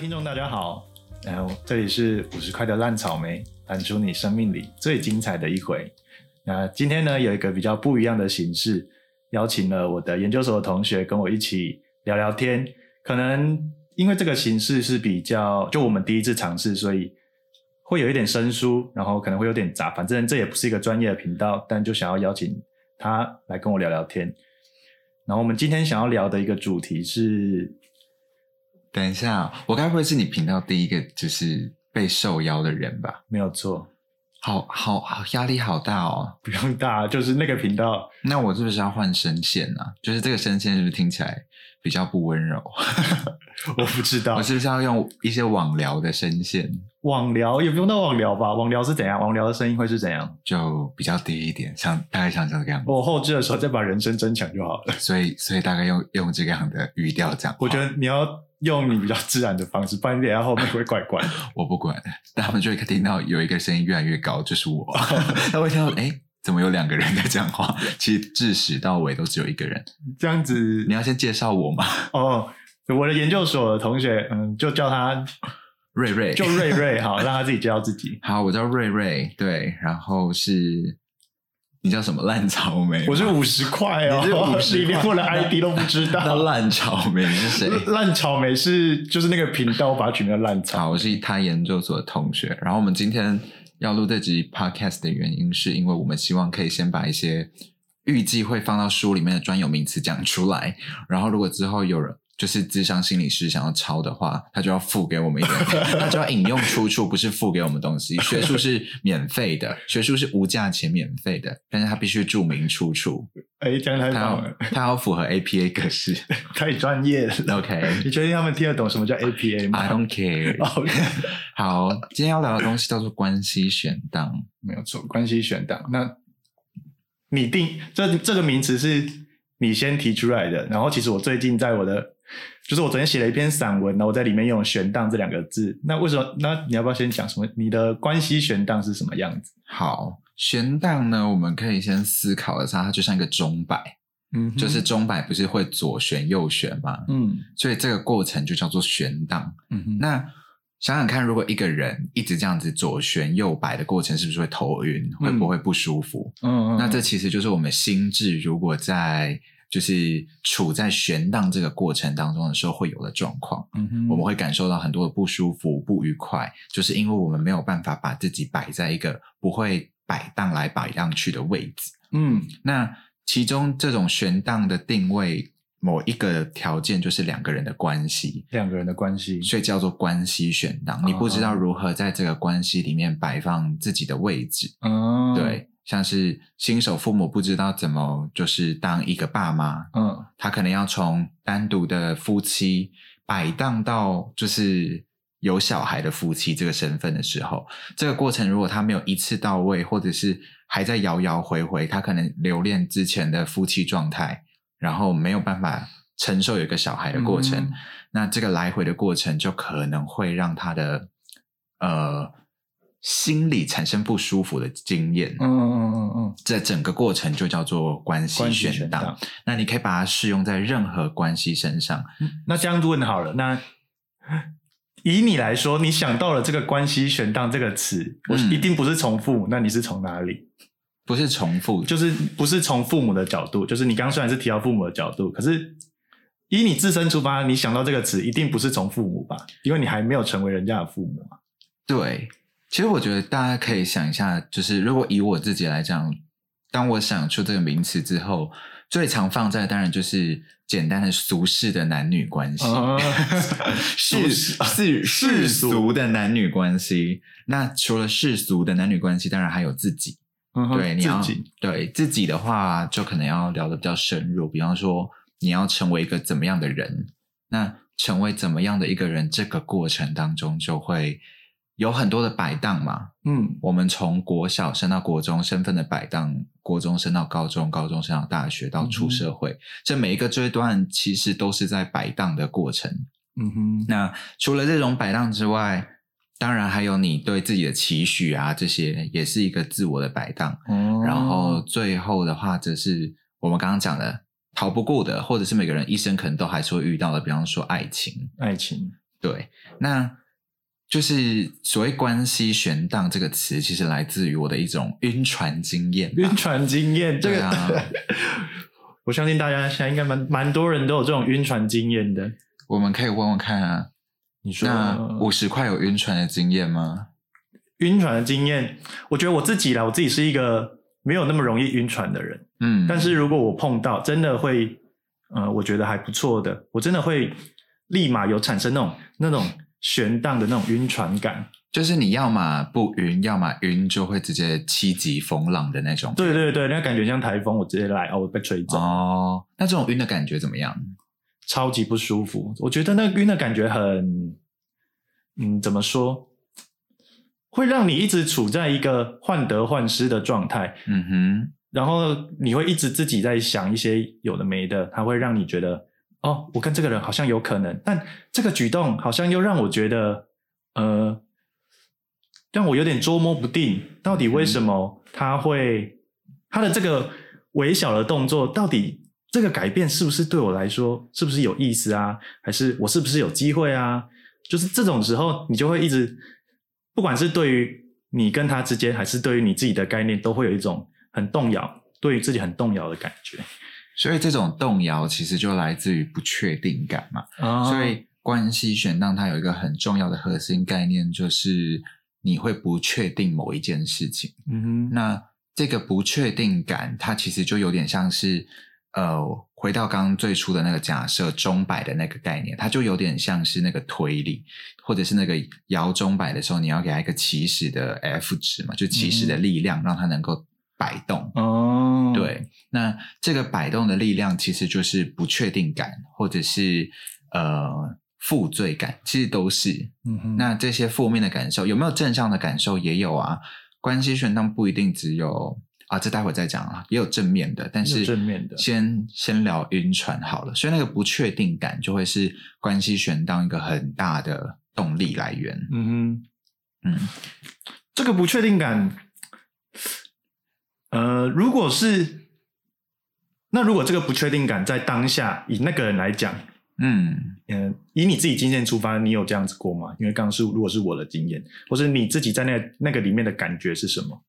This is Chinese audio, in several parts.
听众大家好，然后这里是五十块的烂草莓，弹出你生命里最精彩的一回。那今天呢，有一个比较不一样的形式，邀请了我的研究所的同学跟我一起聊聊天。可能因为这个形式是比较，就我们第一次尝试，所以会有一点生疏，然后可能会有点杂。反正这也不是一个专业的频道，但就想要邀请他来跟我聊聊天。然后我们今天想要聊的一个主题是。等一下，我该不会是你频道第一个就是被受邀的人吧？没有错，好好好，压力好大哦！不用大，就是那个频道。那我是不是要换声线啊？就是这个声线是不是听起来比较不温柔？我不知道，我是不是要用一些网聊的声线？网聊也不用到网聊吧？网聊是怎样？网聊的声音会是怎样？就比较低一点，像大概像这个样子。我后置的时候再把人声增强就好了。所以，所以大概用用这个样的语调讲。我觉得你要用你比较自然的方式，不然等下后面会怪怪。我不管，他们就会听到有一个声音越来越高，就是我。他会听到，哎，怎么有两个人在讲话？其实自始到尾都只有一个人。这样子，你要先介绍我吗？哦，我的研究所的同学，嗯，就叫他。瑞瑞，就瑞瑞，好，让他自己介绍自己。好，我叫瑞瑞，对，然后是，你叫什么？烂草莓，我是五十块哦，你连我的 ID 都不知道。那烂草莓是谁？烂草莓是就是那个频道，我把它取名烂草。我是他研究所的同学，然后我们今天要录这集 Podcast 的原因，是因为我们希望可以先把一些预计会放到书里面的专有名词讲出来，然后如果之后有人。就是智商心理师想要抄的话，他就要付给我们一点，他就要引用出处，不是付给我们东西。学术是免费的，学术是无价且免费的，但是他必须注明出处。哎，讲太好了，他要符合 APA 格式，太专业了。OK，你确定他们听得懂什么叫 APA 吗？I don't care。OK，好，今天要聊的东西叫做关系选档，没有错，关系选档。那你定这这个名词是你先提出来的，然后其实我最近在我的。就是我昨天写了一篇散文，然后我在里面用“悬荡”这两个字。那为什么？那你要不要先讲什么？你的关系悬荡是什么样子？好，悬荡呢，我们可以先思考一下，它就像一个钟摆，嗯，就是钟摆不是会左旋右旋吗？嗯，所以这个过程就叫做悬荡。嗯哼，那想想看，如果一个人一直这样子左旋右摆的过程，是不是会头晕？会不会不舒服？嗯嗯，那这其实就是我们心智如果在。就是处在悬荡这个过程当中的时候会有的状况，嗯哼，我们会感受到很多的不舒服、不愉快，就是因为我们没有办法把自己摆在一个不会摆荡来摆荡去的位置，嗯，那其中这种悬荡的定位，某一个条件就是两个人的关系，两个人的关系，所以叫做关系悬荡。你不知道如何在这个关系里面摆放自己的位置，嗯，对。像是新手父母不知道怎么就是当一个爸妈，嗯，他可能要从单独的夫妻摆荡到就是有小孩的夫妻这个身份的时候，这个过程如果他没有一次到位，或者是还在摇摇回回，他可能留恋之前的夫妻状态，然后没有办法承受有一个小孩的过程，那这个来回的过程就可能会让他的呃。心理产生不舒服的经验，嗯嗯嗯嗯，这整个过程就叫做关系选档。那你可以把它适用在任何关系身上。那这样问好了，那以你来说，你想到了这个关系选档这个词，我一定不是从父母，那你是从哪里？不是重复，就是不是从父母的角度，就是你刚刚虽然是提到父母的角度，可是以你自身出发，你想到这个词一定不是从父母吧？因为你还没有成为人家的父母嘛。对。其实我觉得大家可以想一下，就是如果以我自己来讲，当我想出这个名词之后，最常放在当然就是简单的俗世的男女关系，世世世俗的男女关系。那除了世俗的男女关系，当然还有自己。对，你要对自己的话，就可能要聊的比较深入。比方说，你要成为一个怎么样的人？那成为怎么样的一个人，这个过程当中就会。有很多的摆荡嘛，嗯，我们从国小升到国中，身份的摆荡；国中升到高中，高中升到大学，到出社会，这每一个阶段其实都是在摆荡的过程。嗯哼，那除了这种摆荡之外，当然还有你对自己的期许啊，这些也是一个自我的摆荡。哦，然后最后的话，则是我们刚刚讲的逃不过的，或者是每个人一生可能都还是会遇到的，比方说爱情，爱情。对，那就是所谓关系悬荡这个词，其实来自于我的一种晕船经验吧。晕船经验，这个、对啊 我相信大家现在应该蛮蛮多人都有这种晕船经验的。我们可以问问看啊，你说那五十块有晕船的经验吗？晕船的经验，我觉得我自己啦，我自己是一个没有那么容易晕船的人。嗯，但是如果我碰到真的会，呃，我觉得还不错的，我真的会立马有产生那种那种悬荡的那种晕船感。就是你要么不晕，要么晕就会直接七级风浪的那种。对对对，那感觉像台风，我直接来，哦，我被吹走，哦，那这种晕的感觉怎么样？超级不舒服。我觉得那晕的感觉很，嗯，怎么说？会让你一直处在一个患得患失的状态，嗯哼，然后你会一直自己在想一些有的没的，它会让你觉得，哦，我跟这个人好像有可能，但这个举动好像又让我觉得，呃，让我有点捉摸不定，到底为什么他会他的这个微小的动作，到底这个改变是不是对我来说是不是有意思啊？还是我是不是有机会啊？就是这种时候，你就会一直，不管是对于你跟他之间，还是对于你自己的概念，都会有一种很动摇，对于自己很动摇的感觉。所以这种动摇其实就来自于不确定感嘛。哦所以关系选档它有一个很重要的核心概念，就是你会不确定某一件事情。嗯哼，那这个不确定感，它其实就有点像是，呃，回到刚刚最初的那个假设钟摆的那个概念，它就有点像是那个推理，或者是那个摇钟摆的时候，你要给它一个起始的 F 值嘛，就起始的力量，让它能够摆动。哦，，对，那这个摆动的力量其实就是不确定感，或者是呃负罪感，其实都是。嗯哼，那这些负面的感受有没有正向的感受？也有啊。关系悬荡不一定只有啊，这待会再讲啊，也有正面的，但是正面的先先聊晕船好了。所以那个不确定感就会是关系悬荡一个很大的动力来源。嗯哼，嗯这个不确定感，呃，如果是那如果这个不确定感在当下以那个人来讲，嗯嗯、以你自己经验出发，你有这样子过吗？因为刚刚是如果是我的经验，或是你自己在那那个里面的感觉是什么？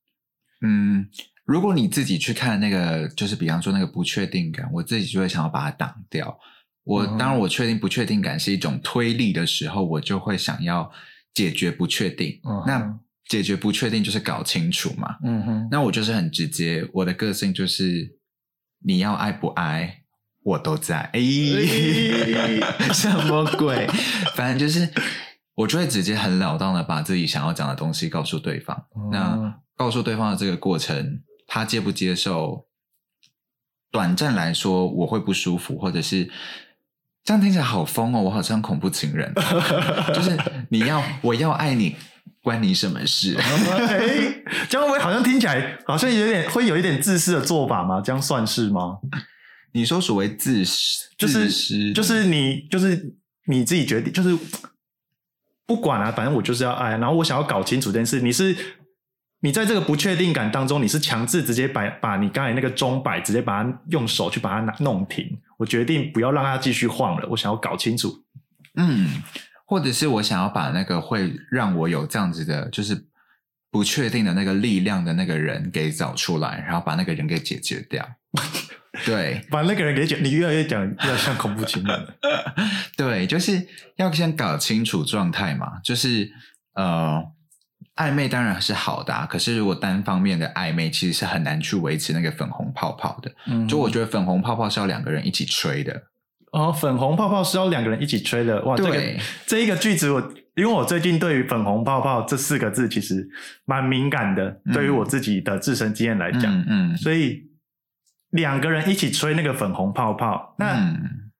嗯，如果你自己去看那个，就是比方说那个不确定感，我自己就会想要把它挡掉。我、嗯当然我确定不确定感是一种推力的时候，我就会想要解决不确定。嗯那解决不确定就是搞清楚嘛。嗯哼，那我就是很直接，我的个性就是你要爱不爱我都在。哎，什么鬼？反正就是我就会直接很了当的把自己想要讲的东西告诉对方。哦那告诉对方的这个过程，他接不接受？短暂来说，我会不舒服，或者是这样听起来好疯哦，我好像恐怖情人。就是你要 我要爱你，关你什么事？哎，这样会不会好像听起来好像有点会有一点自私的做法吗？这样算是吗？你说所谓自私，就是就是你就是你自己决定，就是不管啊，反正我就是要爱，然后我想要搞清楚这件事。你是你在这个不确定感当中，你是强制直接把把你刚才那个钟摆直接把它用手去把它拿弄停。我决定不要让它继续晃了，我想要搞清楚。嗯，或者是我想要把那个会让我有这样子的，就是不确定的那个力量的那个人给找出来，然后把那个人给解决掉。对把那个人给解，你越来越讲越像恐怖情人了。对，就是要先搞清楚状态嘛。就是呃，暧昧当然是好的、啊，可是如果单方面的暧昧，其实是很难去维持那个粉红泡泡的。嗯就我觉得粉红泡泡是要两个人一起吹的。哦，粉红泡泡是要两个人一起吹的哇！这个 这一个句子我，因为我最近对于“粉红泡泡”这四个字其实蛮敏感的，嗯。对于我自己的自身经验来讲，嗯嗯，所以两个人一起吹那个粉红泡泡，那嗯。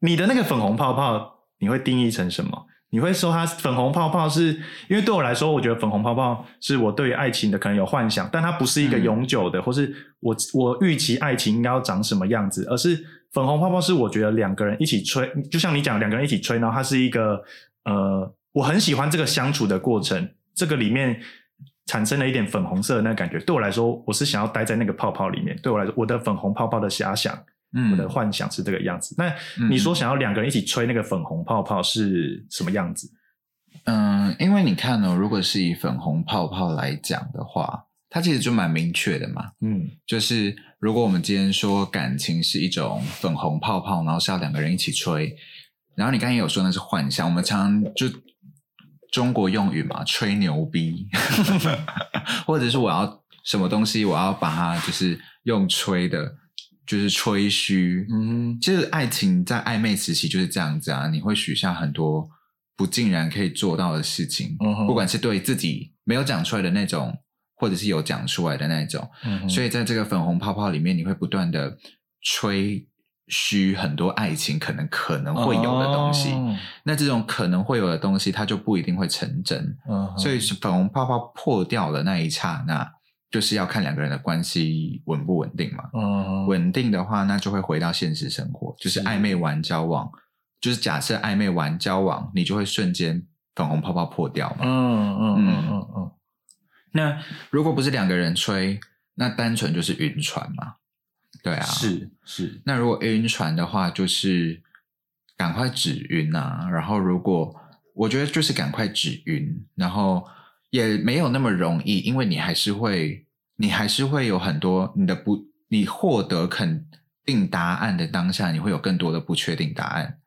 你的那个粉红泡泡，你会定义成什么？你会说它粉红泡泡是因为对我来说，我觉得粉红泡泡是我对于爱情的可能有幻想，但它不是一个嗯。永久的，或是我我预期爱情应该要长什么样子，而是粉红泡泡是我觉得两个人一起吹，就像你讲两个人一起吹，然后它是一个呃，我很喜欢这个相处的过程，这个里面产生了一点粉红色的那个感觉，对我来说，我是想要待在那个泡泡里面，对我来说，我的粉红泡泡的遐想嗯我的幻想是这个样子。那嗯你说想要两个人一起吹那个粉红泡泡是什么样子？嗯，因为你看哦，如果是以粉红泡泡来讲的话，它其实就蛮明确的嘛。嗯就是如果我们今天说感情是一种粉红泡泡，然后是要两个人一起吹，然后你刚才有说那是幻想，我们常常就中国用语嘛，吹牛逼，或者是我要什么东西，我要把它就是用吹的，就是吹嘘。嗯其实爱情在暧昧时期就是这样子啊，你会许下很多不尽然可以做到的事情，嗯不管是对自己没有讲出来的那种，或者是有讲出来的那种。嗯所以在这个粉红泡泡里面，你会不断的吹嘘很多爱情可能可能会有的东西。哦那这种可能会有的东西，它就不一定会成真。嗯所以粉红泡泡破掉的那一刹那，就是要看两个人的关系稳不稳定嘛。嗯稳定的话，那就会回到现实生活，就是是暧昧完交往，就是假设暧昧完交往，你就会瞬间粉红泡泡破掉嘛。嗯嗯嗯嗯嗯那如果不是两个人吹，那单纯就是晕船嘛。对啊，。是是那如果晕船的话，就是赶快止晕啊。然后如果我觉得就是赶快止晕，然后也没有那么容易，因为你还是会，你还是会有很多你的不，你获得肯定答案的当下，你会有更多的不确定答案。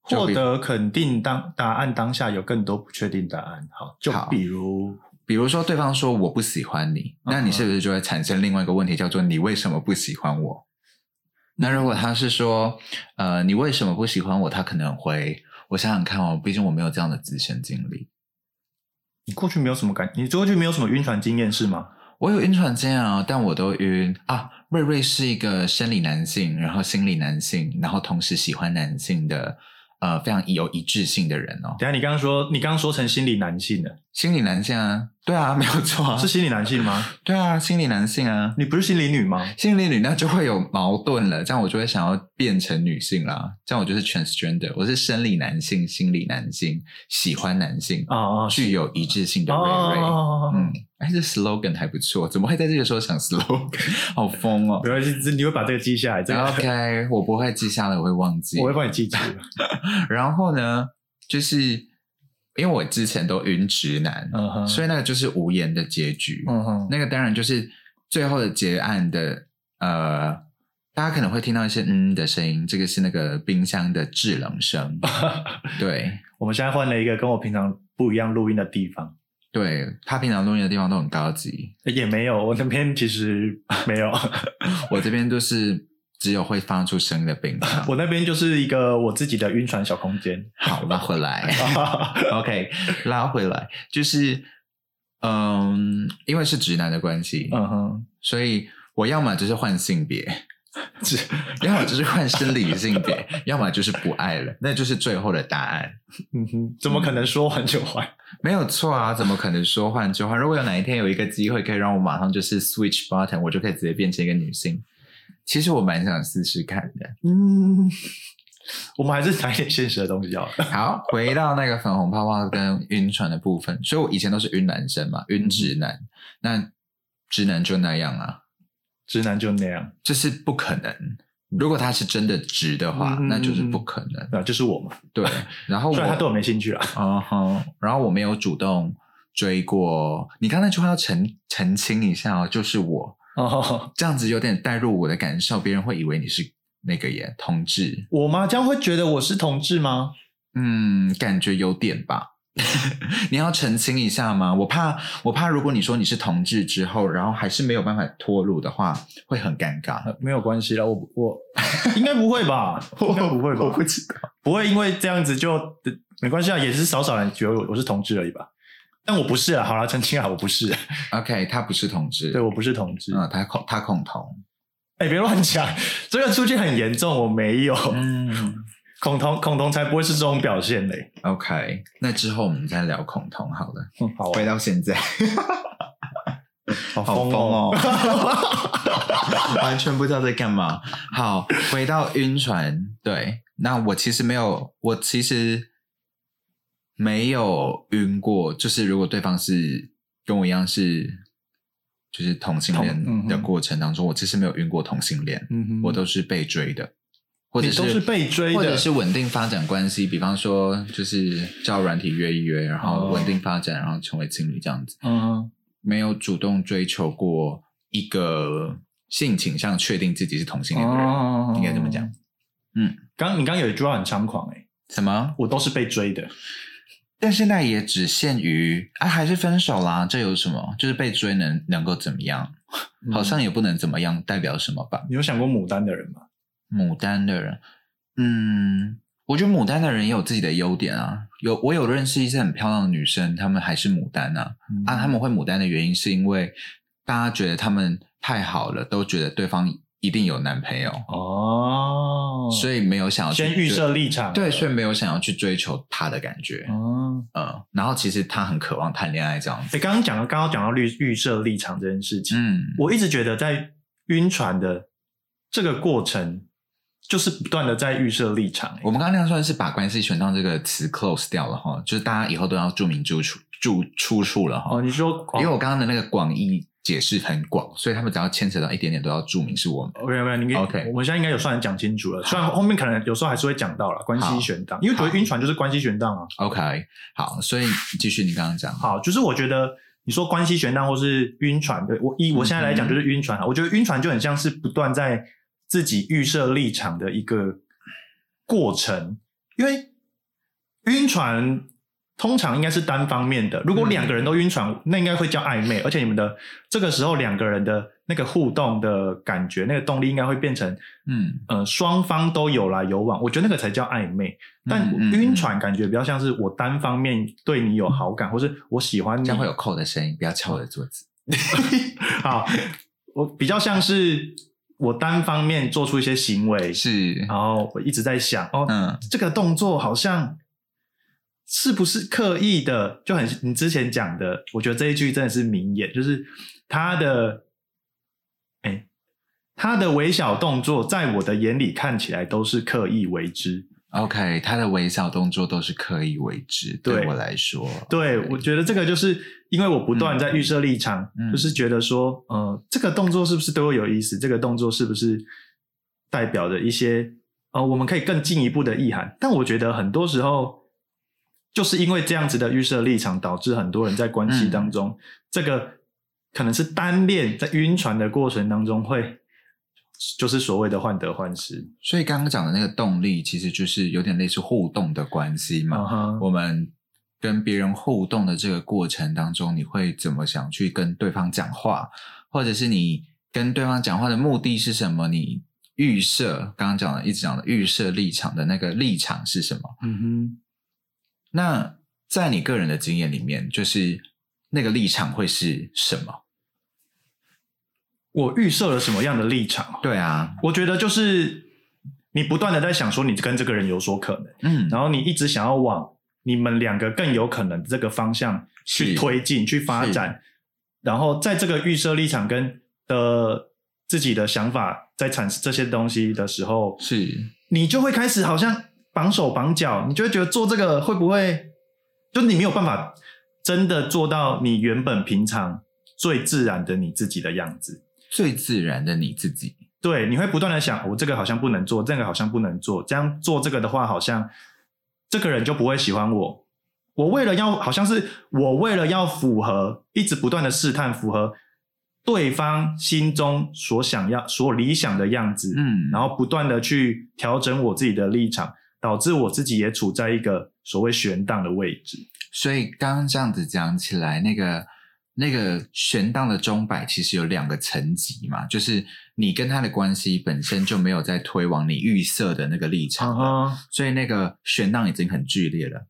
获得肯定当答案当下有更多不确定答案。好，就比如比如说，对方说我不喜欢你，那你是不是就会产生另外一个问题，叫做你为什么不喜欢我？那如果他是说，呃，你为什么不喜欢我？他可能会，我想想看哦，毕竟我没有这样的自身经历。你过去没有什么感，你过去没有什么晕船经验是吗？我有晕船经验啊，但我都晕啊。瑞瑞是一个生理男性，然后心理男性，然后同时喜欢男性的，呃，非常有一致性的人哦。等下你刚刚说你刚刚说成心理男性了，心理男性啊，对啊，没有错啊，是心理男性吗？对啊，心理男性啊。你不是心理女吗？心理女那就会有矛盾了，这样我就会想要变成女性啦，这样我就是 transgender，我是生理男性、心理男性，喜欢男性，哦哦具有一致性的瑞瑞。哦，嗯，哎，这 slogan 还不错，怎么会在这个时候想 slogan？好疯哦没关系，你会把这个记下来，这个 OK，我不会记下来，我会忘记。我会帮你记住。然后呢，就是因为我之前都晕直男，所以那个就是无言的结局。那个当然就是最后的结案的，呃，大家可能会听到一些嗯的声音，这个是那个冰箱的制冷声。对，我们现在换了一个跟我平常不一样录音的地方，对他平常录音的地方都很高级，也没有，我那边其实没有，我这边就是只有会发出声音的冰箱。我那边就是一个我自己的晕船小空间。好，拉回来。OK，拉回来，就是嗯，因为是直男的关系，嗯哼，所以我要么就是换性别，是要么就是换生理性别，要么就是不爱了，那就是最后的答案。嗯哼，怎么可能说换就换？没有错啊，怎么可能说换就换？如果有哪一天有一个机会可以让我马上就是 switch button，我就可以直接变成一个女性。其实我蛮想试试看的。嗯，我们还是谈一点现实的东西好了。好，回到那个粉红泡泡跟晕船的部分，所以我以前都是晕男生嘛，晕直男。那直男就那样啊，直男就那样，这是不可能。如果他是真的直的话，嗯那就是不可能。啊，就是我嘛。对，然后我虽然他对我没兴趣了。嗯哼，然后我没有主动追过。你刚才那句话要澄澄清一下哦，就是我哦，这样子有点带入我的感受，别人会以为你是那个耶同志。我吗？这样会觉得我是同志吗？嗯，感觉有点吧。你要澄清一下吗？我怕，我怕，如果你说你是同志之后，然后还是没有办法脱乳的话，会很尴尬。呃没有关系啦，我我应该不会吧？应该不会吧？我不知道。不会因为这样子就没关系啊，也是少少人觉得我我是同志而已吧。但我不是啊，好了，澄清啊，我不是，OK，他不是同志，对我不是同志。嗯，他恐他恐同。哎、别乱讲，这个出去很严重，我没有。嗯 恐同恐同才不会是这种表现嘞。，OK，那之后我们再聊恐同好了。嗯，好回到现在，好好疯哦，完全不知道在干嘛。好，回到晕船，对，那我其实没有，我其实没有晕过，就是如果对方是跟我一样是就是同性恋的哼过程当中，我其实没有晕过同性恋，嗯我都是被追的，或者是被追的。或者是稳定发展关系，比方说就是叫软体约一约，然后哦稳定发展，然后成为情侣这样子，嗯没有主动追求过一个性倾向确定自己是同性恋的人，哦。应该这么讲。嗯，刚你刚有一句话很猖狂哎、什么？我都是被追的。但现在也只限于啊，还是分手啦，这有什么？就是被追能能够怎么样？好像也不能怎么样，代表什么吧？你有想过牡丹的人吗？牡丹的人，嗯，我觉得牡丹的人也有自己的优点啊。有我有认识一些很漂亮的女生，她们还是牡丹啊。啊，她们会牡丹的原因是因为大家觉得她们太好了，都觉得对方一定有男朋友，哦，所以没有想要先预设立场，对，所以没有想要去追求他的感觉。哦，嗯，然后其实他很渴望谈恋爱这样子。哎，刚刚讲到刚刚讲到预预设立场这件事情，嗯，我一直觉得在晕船的这个过程，就是不断的在预设立场、欸我们刚刚那样算是把关系选到这个词 close 掉了哈，就是大家以后都要注明出处注出处了哈。哦，你说，因为我刚刚的那个广义解释很广，所以他们只要牵扯到一点点都要注明是我们。OK OK，你给 OK 我们现在应该有算讲清楚了，虽然后面可能有时候还是会讲到了关系悬荡，因为觉得晕船就是关系悬荡啊。OK，好，所以继续你刚刚讲。好，就是我觉得你说关系悬荡或是晕船，对我以我现在来讲就是晕船啊，我觉得晕船就很像是不断在自己预设立场的一个过程，因为晕船通常应该是单方面的，如果两个人都晕船，那应该会叫暧昧，而且你们的这个时候两个人的那个互动的感觉，那个动力应该会变成嗯。呃双方都有来有往，我觉得那个才叫暧昧。但晕船感觉比较像是我单方面对你有好感，或是我喜欢你。这样会有扣的声音，不要敲我的桌子。好，我比较像是我单方面做出一些行为，是，然后我一直在想，哦，嗯。这个动作好像是不是刻意的？就很你之前讲的，我觉得这一句真的是名言，就是他的，哎，他的微小动作，在我的眼里看起来都是刻意为之。，OK，他的微小动作都是刻意为之，对对我来说，对，我觉得这个就是因为我不断在预设立场，嗯就是觉得说，呃，这个动作是不是对我有意思？这个动作是不是代表着一些呃，我们可以更进一步的意涵？但我觉得很多时候，就是因为这样子的预设立场，导致很多人在关系当中，这个可能是单恋，在晕船的过程当中会。就是所谓的患得患失，所以刚刚讲的那个动力，其实就是有点类似互动的关系嘛。我们跟别人互动的这个过程当中，你会怎么想去跟对方讲话，或者是你跟对方讲话的目的是什么？你预设刚刚讲的一直讲的预设立场的那个立场是什么？嗯哼，那在你个人的经验里面，就是那个立场会是什么？我预设了什么样的立场？对啊，我觉得就是你不断的在想说你跟这个人有所可能，嗯，然后你一直想要往你们两个更有可能的这个方向去推进、去发展，然后在这个预设立场跟的自己的想法在产生这些东西的时候，是。你就会开始好像绑手绑脚，你就会觉得做这个会不会，就是你没有办法真的做到你原本平常最自然的你自己的样子。最自然的你自己。对，你会不断的想，我、这个好像不能做，这个好像不能做，这样做这个的话，好像这个人就不会喜欢我。我为了要，好像是我为了要符合，一直不断的试探，符合对方心中所想要、所理想的样子，嗯，然后不断的去调整我自己的立场，导致我自己也处在一个所谓悬荡的位置。所以刚刚这样子讲起来，那个那个悬荡的钟摆其实有两个层级嘛，就是你跟他的关系本身就没有在推往你预设的那个立场所以那个悬荡已经很剧烈了。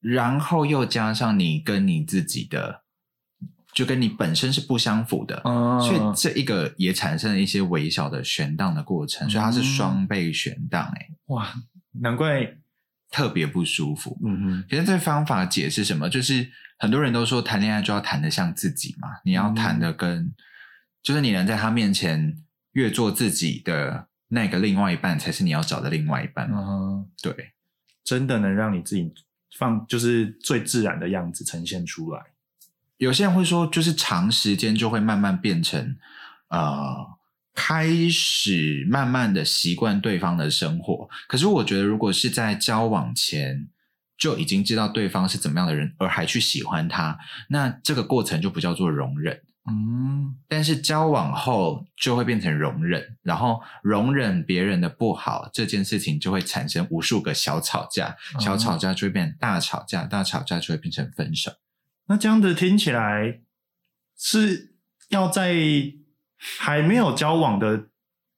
然后又加上你跟你自己的，就跟你本身是不相符的，嗯所以这一个也产生了一些微小的悬荡的过程，所以它是嗯双倍悬荡，哎，哇，难怪，特别不舒服。嗯哼，其实这方法解释什么？就是很多人都说谈恋爱就要谈得像自己嘛，你要谈的跟，就是你能在他面前越做自己的那个另外一半，才是你要找的另外一半。嗯哼。对，真的能让你自己放，就是最自然的样子呈现出来。有些人会说，就是长时间就会慢慢变成呃，开始慢慢的习惯对方的生活。可是我觉得，如果是在交往前就已经知道对方是怎么样的人，而还去喜欢他，那这个过程就不叫做容忍。嗯，但是交往后就会变成容忍，然后容忍别人的不好这件事情就会产生无数个小吵架，小吵架就会变成大吵架，大吵架就会变成分手。那这样子听起来是要在还没有交往的、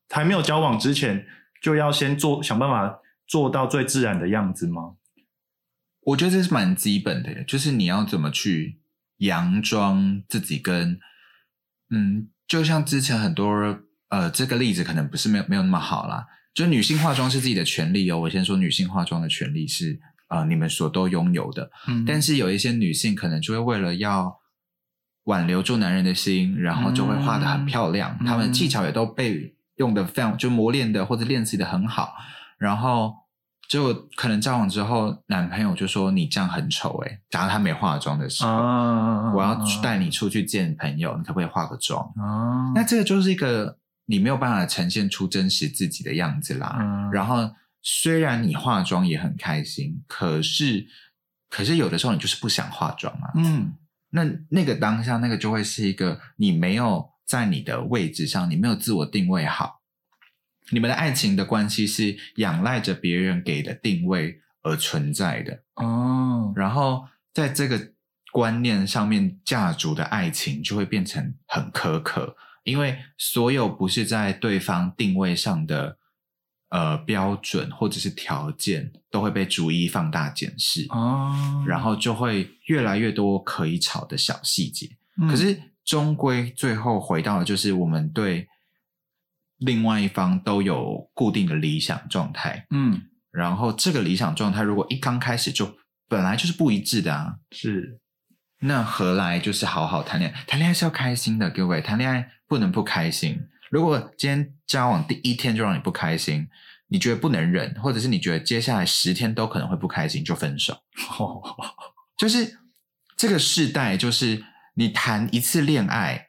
还没有交往之前，就要先做想办法做到最自然的样子吗？我觉得这是蛮基本的，就是你要怎么去佯装自己跟，嗯，就像之前很多呃，这个例子可能不是没有没有那么好啦。就女性化妆是自己的权利哦。我先说女性化妆的权利是呃你们所都拥有的，嗯但是有一些女性可能就会为了要挽留住男人的心，然后就会画的很漂亮，嗯她们技巧也都被用的非常就磨练的或者练习的很好，然后就可能交往之后，男朋友就说你这样很丑诶、假如他没化妆的时候，啊我要带你出去见朋友，你可不可以化个妆？啊，那这个就是一个你没有办法呈现出真实自己的样子啦。嗯然后虽然你化妆也很开心，可是可是有的时候你就是不想化妆啊。嗯那那个当下，那个就会是一个你没有在你的位置上，你没有自我定位好。你们的爱情的关系是仰赖着别人给的定位而存在的，哦，然后在这个观念上面架足的爱情就会变成很苛刻，因为所有不是在对方定位上的呃标准或者是条件，都会被逐一放大检视。哦，然后就会越来越多可以吵的小细节。嗯可是终归最后回到的就是我们对另外一方都有固定的理想状态，嗯然后这个理想状态如果一刚开始就本来就是不一致的啊，是那何来就是好好谈恋爱？谈恋爱是要开心的，各位，谈恋爱不能不开心。如果今天交往第一天就让你不开心，你觉得不能忍，或者是你觉得接下来十天都可能会不开心，就分手。哦，就是这个世代，就是你谈一次恋爱，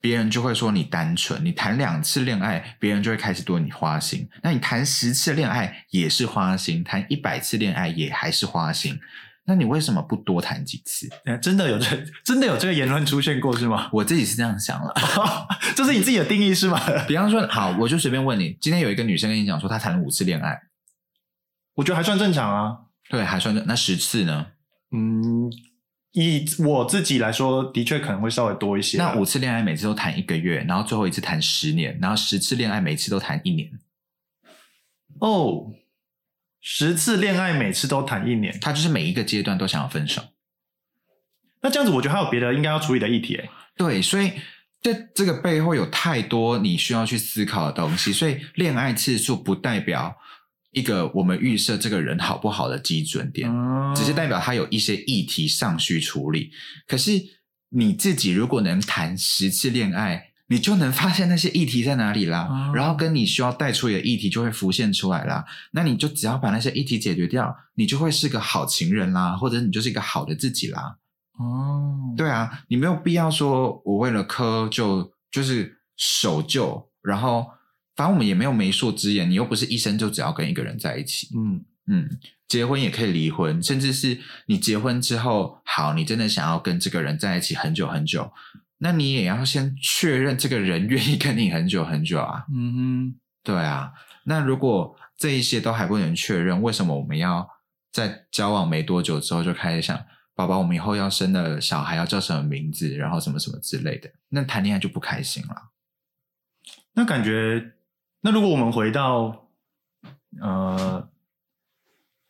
别人就会说你单纯；你谈两次恋爱，别人就会开始对你花心。那你谈十次恋爱也是花心，谈一百次恋爱也还是花心。那你为什么不多谈几次？哎真的有这真的有这个言论出现过是吗？我自己是这样想了。这是你自己的定义是吗？比方说，好，我就随便问你，今天有一个女生跟你讲说她谈了五次恋爱，我觉得还算正常啊。对，还算正那十次呢？嗯，以我自己来说，的确可能会稍微多一些啊。那五次恋爱每次都谈一个月，然后最后一次谈十年，然后十次恋爱每次都谈一年，哦，十次恋爱每次都谈一年，他就是每一个阶段都想要分手。那这样子我觉得还有别的应该要处理的议题欸。对，所以这这个背后有太多你需要去思考的东西，所以恋爱次数不代表一个我们预设这个人好不好的基准点，嗯只是代表他有一些议题尚需处理。可是你自己如果能谈十次恋爱，你就能发现那些议题在哪里啦，哦然后跟你需要带出的议题就会浮现出来啦。那你就只要把那些议题解决掉，你就会是个好情人啦，或者你就是一个好的自己啦。哦，对啊，你没有必要说我为了科就就是守旧，然后反正我们也没有媒妁之言，你又不是一生就只要跟一个人在一起，嗯嗯，结婚也可以离婚，甚至是你结婚之后，好，你真的想要跟这个人在一起很久很久，那你也要先确认这个人愿意跟你很久很久啊，嗯哼对啊，那如果这一些都还不能确认，为什么我们要在交往没多久之后就开始想，宝宝，我们以后要生的小孩要叫什么名字，然后什么什么之类的？那谈恋爱就不开心了。那感觉，那如果我们回到呃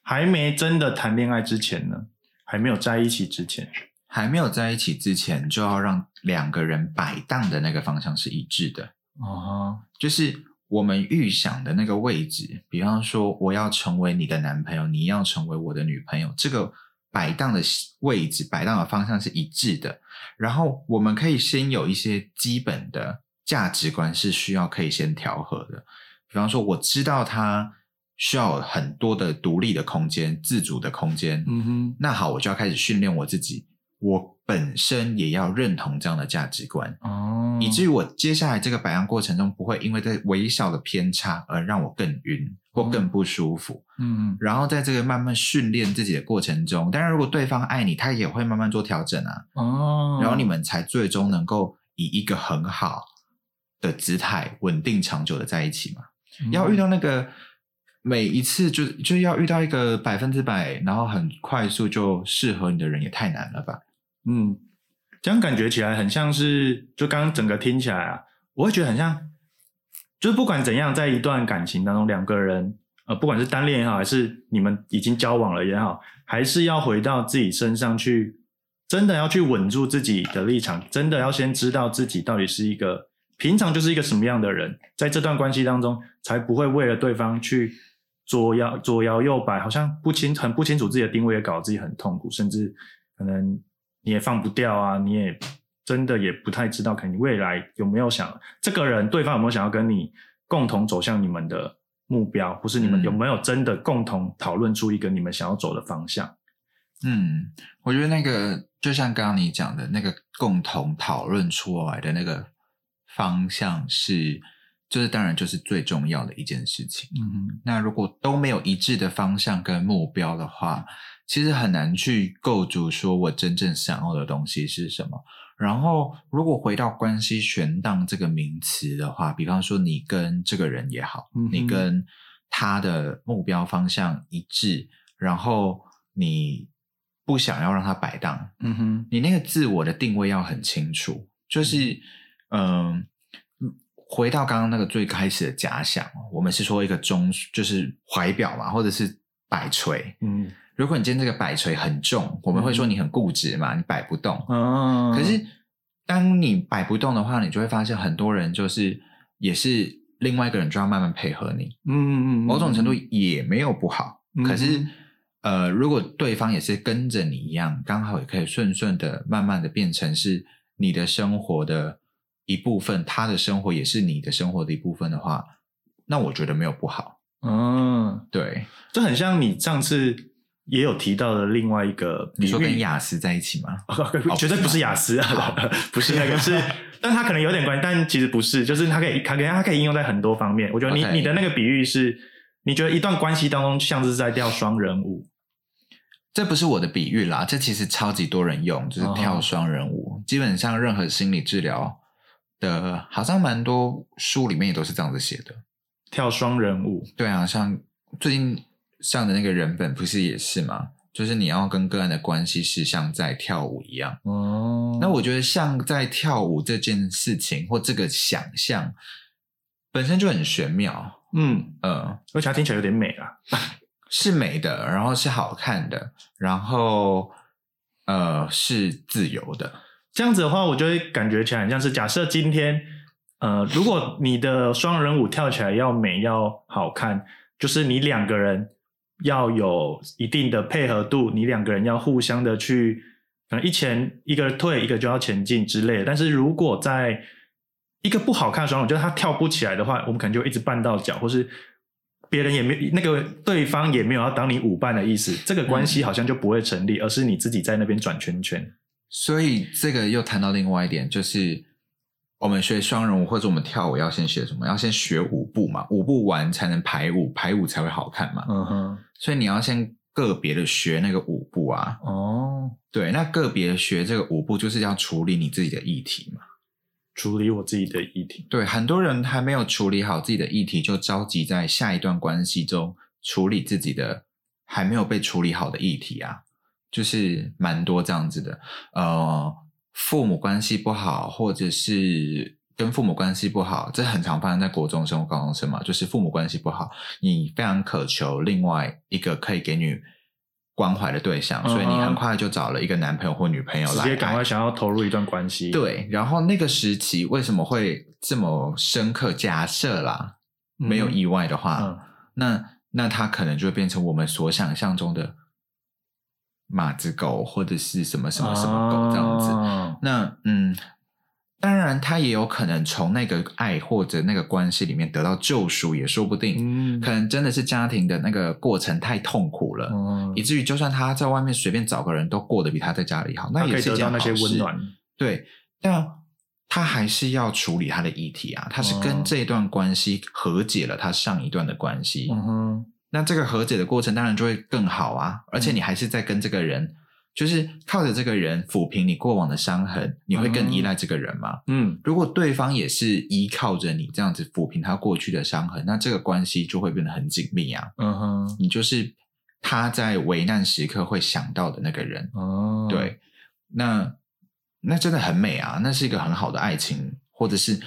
还没真的谈恋爱之前呢，还没有在一起之前，还没有在一起之前，就要让两个人摆荡的那个方向是一致的，哦，就是我们预想的那个位置。比方说，我要成为你的男朋友，你要成为我的女朋友，这个摆荡的位置、摆荡的方向是一致的。然后，我们可以先有一些基本的价值观是需要可以先调和的。比方说，我知道他需要很多的独立的空间、自主的空间，嗯哼，那好，我就要开始训练我自己。我本身也要认同这样的价值观，哦，以至于我接下来这个摆荡过程中不会因为这微小的偏差而让我更晕或更不舒服。嗯然后在这个慢慢训练自己的过程中，当然如果对方爱你，他也会慢慢做调整啊。哦，然后你们才最终能够以一个很好的姿态稳定长久的在一起嘛。要遇到那个每一次就就要遇到一个百分之百，然后很快速就适合你的人，也太难了吧？嗯，这样感觉起来很像是，就刚刚整个听起来啊，我会觉得很像，就是不管怎样，在一段感情当中，两个人，呃，不管是单恋也好，还是你们已经交往了也好，还是要回到自己身上去，真的要去稳住自己的立场，真的要先知道自己到底是一个平常就是一个什么样的人，在这段关系当中，才不会为了对方去左摇左摇右摆，好像不清很不清楚自己的定位，也搞得自己很痛苦，甚至可能你也放不掉啊，你也真的也不太知道，可能你未来有没有想这个人，对方有没有想要跟你共同走向你们的目标，或是你们嗯有没有真的共同讨论出一个你们想要走的方向？嗯，我觉得那个就像刚刚你讲的那个共同讨论出来的那个方向是，就是当然就是最重要的一件事情。嗯那如果都没有一致的方向跟目标的话，其实很难去构筑说我真正想要的东西是什么。然后，如果回到关系悬荡这个名词的话，比方说你跟这个人也好，嗯你跟他的目标方向一致，然后你不想要让他摆荡，嗯哼，你那个自我的定位要很清楚，就是嗯、回到刚刚那个最开始的假想，我们是说一个中，就是怀表嘛，或者是摆锤。嗯如果你今天这个摆锤很重，我们会说你很固执嘛，你摆不动。嗯，可是当你摆不动的话，你就会发现很多人就是也是另外一个人就要慢慢配合你，嗯嗯嗯，某种程度也没有不好。嗯可是呃，如果对方也是跟着你一样，刚好也可以顺顺的、慢慢的变成是你的生活的一部分，他的生活也是你的生活的一部分的话，那我觉得没有不好。嗯，对，就很像你上次也有提到的另外一个比喻，你说跟雅思在一起吗？哦绝对不是雅思啊，不是那个是，但它可能有点关系，但其实不是，就是它可以，它可以，它可以应用在很多方面。我觉得你你的那个比喻是，你觉得一段关系当中像是在跳双人舞，这不是我的比喻啦，这其实超级多人用，就是跳双人舞。基本上任何心理治疗的，好像蛮多书里面也都是这样子写的。跳双人舞，对啊，像最近上的那个人本不是也是吗？就是你要跟个案的关系是像在跳舞一样。哦。那我觉得像在跳舞这件事情或这个想象本身就很玄妙，嗯，嗯，而且它听起来有点美啊，是美的，然后是好看的，然后呃是自由的，这样子的话，我就会感觉起来很像是假设今天，呃，如果你的双人舞跳起来要美要好看，就是你两个人要有一定的配合度，你两个人要互相的去，可能一前一个退，一个就要前进之类的。但是如果在一个不好看的双人舞，就是他跳不起来的话，我们可能就一直绊到脚，或是别人也没那个对方也没有要当你舞伴的意思，这个关系好像就不会成立，而是你自己在那边转圈圈。所以这个又谈到另外一点，就是我们学双人舞或者我们跳舞要先学什么？要先学舞步嘛，舞步完才能排舞，排舞才会好看嘛。嗯哼，所以你要先个别的学那个舞步啊。哦。对，那个别学这个舞步就是要处理你自己的议题嘛。处理我自己的议题。对，很多人还没有处理好自己的议题，就着急在下一段关系中处理自己的还没有被处理好的议题啊，就是蛮多这样子的。呃，父母关系不好，或者是跟父母关系不好，这很常发生在国中生或高中生嘛，就是父母关系不好，你非常渴求另外一个可以给你关怀的对象，所以你很快就找了一个男朋友或女朋友直接赶快想要投入一段关系。，对，然后那个时期为什么会这么深刻？假设啦，没有意外的话，嗯那那他可能就会变成我们所想象中的马子狗，或者是什么什么什么狗这样子。哦那嗯，当然，他也有可能从那个爱或者那个关系里面得到救赎，也说不定。嗯可能真的是家庭的那个过程太痛苦了，嗯以至于就算他在外面随便找个人都过得比他在家里好，那也可也是一件以得到那些好事温暖。对，但他还是要处理他的议题啊，他是跟哦这段关系和解了他上一段的关系。嗯哼，那这个和解的过程当然就会更好啊，而且你还是在跟这个人，就是靠着这个人抚平你过往的伤痕，你会更依赖这个人吗？嗯如果对方也是依靠着你这样子抚平他过去的伤痕，那这个关系就会变得很紧密啊。嗯哼，你就是他在危难时刻会想到的那个人，哦，对，那那真的很美啊，那是一个很好的爱情，或者是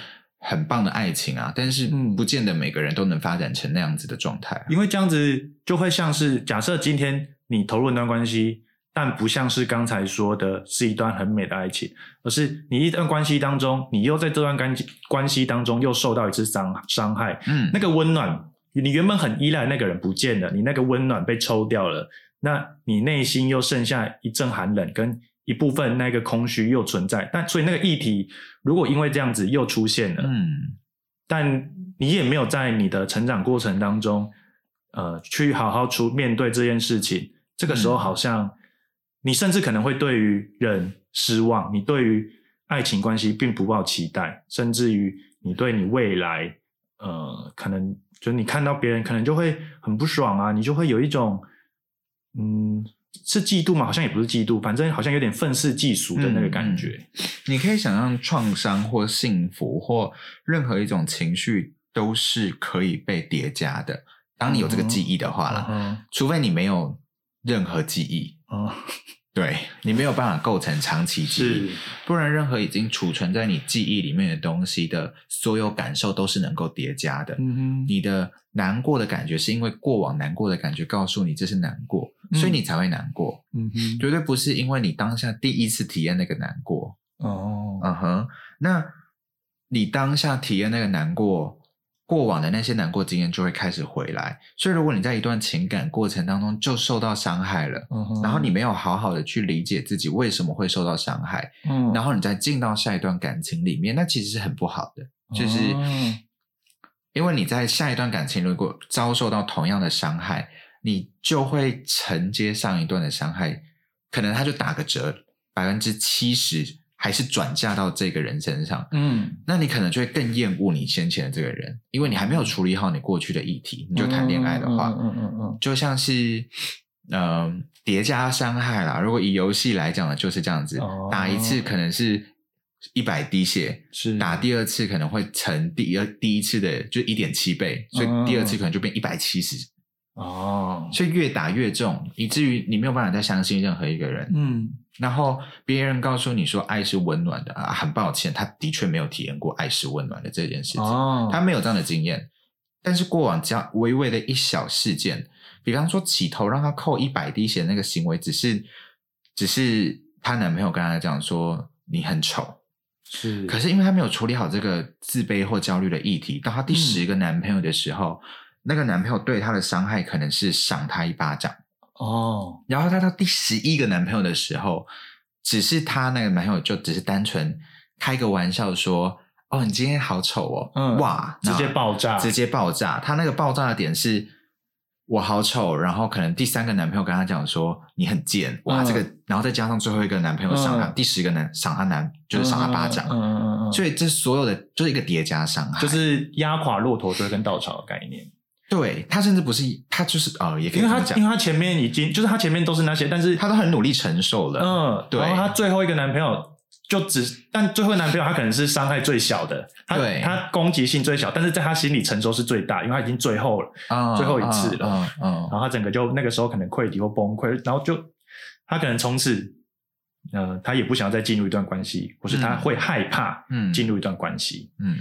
很棒的爱情啊。但是嗯不见得每个人都能发展成那样子的状态、啊。因为这样子就会像是假设今天你投入一段关系，但不像是刚才说的是一段很美的爱情，而是你一段关系当中，你又在这段关系关系当中又受到一次伤伤害，嗯，那个温暖，你原本很依赖那个人不见了，你那个温暖被抽掉了，那你内心又剩下一阵寒冷，跟一部分那个空虚又存在。但所以那个议题，如果因为这样子又出现了，嗯但你也没有在你的成长过程当中，呃，去好好出面对这件事情。这个时候嗯好像你甚至可能会对于人失望，你对于爱情关系并不抱期待，甚至于你对你未来，呃，可能就是你看到别人可能就会很不爽啊，你就会有一种，嗯，是嫉妒吗？好像也不是嫉妒，反正好像有点愤世嫉俗的那个感觉。你可以想象创伤或幸福或任何一种情绪都是可以被叠加的。当你有这个记忆的话啦，嗯除非你没有任何记忆，嗯，对你没有办法构成长期记忆是，，不然任何已经储存在你记忆里面的东西的所有感受都是能够叠加的。嗯哼，你的难过的感觉是因为过往难过的感觉告诉你这是难过，嗯所以你才会难过，嗯哼，绝对不是因为你当下第一次体验那个难过。哦，嗯哼，那你当下体验那个难过，过往的那些难过经验就会开始回来。所以，如果你在一段情感过程当中就受到伤害了，然后你没有好好的去理解自己为什么会受到伤害，嗯然后你再进到下一段感情里面，那其实是很不好的。就是哦因为你在下一段感情如果遭受到同样的伤害，你就会承接上一段的伤害，可能他就打个折，百分之七十还是转嫁到这个人身上。嗯，那你可能就会更厌恶你先前的这个人，因为你还没有处理好你过去的议题。你就谈恋爱的话，嗯嗯嗯嗯 就像是呃叠加伤害啦。如果以游戏来讲呢，就是这样子，哦打一次可能是一百滴血，是打第二次可能会成第二第一次的就一点七倍，所以嗯第二次可能就变一百七十，哦，所以越打越重，以至于你没有办法再相信任何一个人。嗯。然后别人告诉你说爱是温暖的啊，很抱歉，他的确没有体验过爱是温暖的这件事情。哦，他没有这样的经验，但是过往这样微微的一小事件，比方说起头让他扣一百滴血那个行为，只是只是她男朋友跟她讲说你很丑，是，可是因为她没有处理好这个自卑或焦虑的议题，到她第十个男朋友的时候，那个男朋友对她的伤害可能是赏她一巴掌，哦，然后她到第十一个男朋友的时候，只是她那个男朋友就只是单纯开个玩笑说。哦，你今天好丑哦！嗯。哇，直接爆炸，直接爆炸。她那个爆炸的点是，我好丑，然后可能第三个男朋友跟她讲说你很贱，哇，嗯。这个，然后再加上最后一个男朋友赏他，嗯。第十个男赏他男就是赏他巴掌，嗯嗯嗯嗯，所以这所有的就是一个叠加伤害，就是压垮骆驼追根稻草的概念，对他甚至不是他就是呃，也因为他因，为他前面已经就是他前面都是那些，但是他都很努力承受了，嗯，对。然后他最后一个男朋友就只，但最后男朋友他可能是伤害最小的，他对。他攻击性最小，但是在他心里承受是最大，因为他已经最后了，嗯最后一次了。嗯嗯然后他整个就那个时候可能溃堤或崩溃，然后就他可能从此，呃，他也不想要再进入一段关系，或是他嗯。会害怕嗯。进入一段关系，嗯，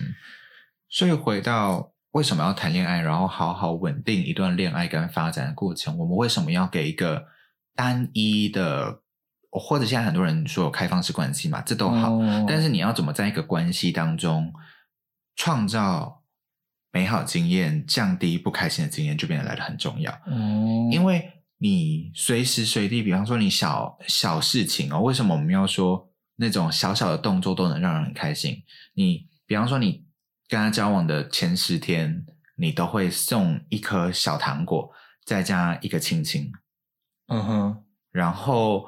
所以回到为什么要谈恋爱，然后好好稳定一段恋爱跟发展的过程，我们为什么要给一个单一的，或者现在很多人说有开放式关系嘛，这都好，哦。但是你要怎么在一个关系当中创造美好经验，降低不开心的经验，就变得来的很重要。哦。因为你随时随地，比方说你小小事情哦，为什么我们要说那种小小的动作都能让人很开心。你比方说，你跟他交往的前十天，你都会送一颗小糖果，再加一个亲亲。嗯哼，然后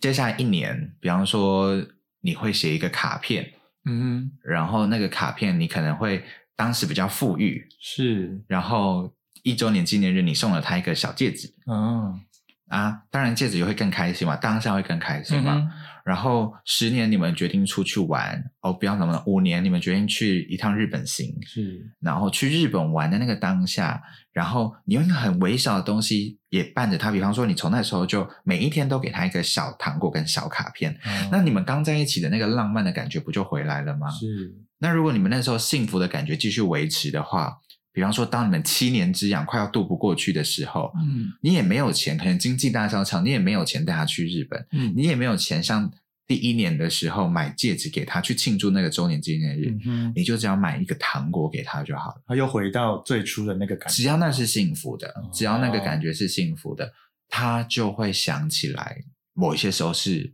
接下来一年，比方说你会写一个卡片，嗯哼，然后那个卡片你可能会当时比较富裕，是，然后一周年纪念日你送了他一个小戒指嗯，啊，当然戒指也会更开心嘛，当下会更开心嘛。嗯然后十年你们决定出去玩，哦，不要怎么了，五年你们决定去一趟日本行，是，然后去日本玩的那个当下，然后你用一个很微小的东西也伴着他，比方说你从那时候就每一天都给他一个小糖果跟小卡片，嗯。那你们刚在一起的那个浪漫的感觉不就回来了吗？是，那如果你们那时候幸福的感觉继续维持的话，比方说当你们七年之痒快要渡不过去的时候，嗯你也没有钱，可能经济大萧条，你也没有钱带他去日本，嗯你也没有钱像第一年的时候买戒指给他去庆祝那个周年纪念日，嗯，你就只要买一个糖果给他就好了。他又回到最初的那个感觉，只要那是幸福的哦，只要那个感觉是幸福的，他就会想起来，某一些时候是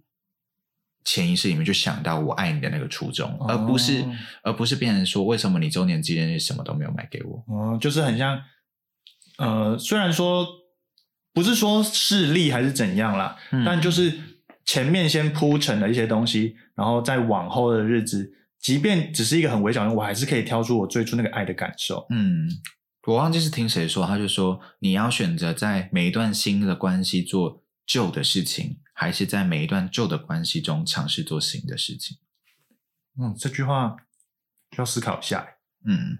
潜意识里面就想到我爱你的那个初衷，而不是哦而不是变成说为什么你周年纪念日什么都没有买给我？哦，就是很像，呃，虽然说不是说势利还是怎样啦，嗯但就是前面先铺陈了一些东西，然后在往后的日子，即便只是一个很微小的，我还是可以挑出我最初那个爱的感受。嗯，我忘记是听谁说，他就说你要选择在每一段新的关系做旧的事情，还是在每一段旧的关系中尝试做新的事情？嗯，这句话需要思考一下。嗯，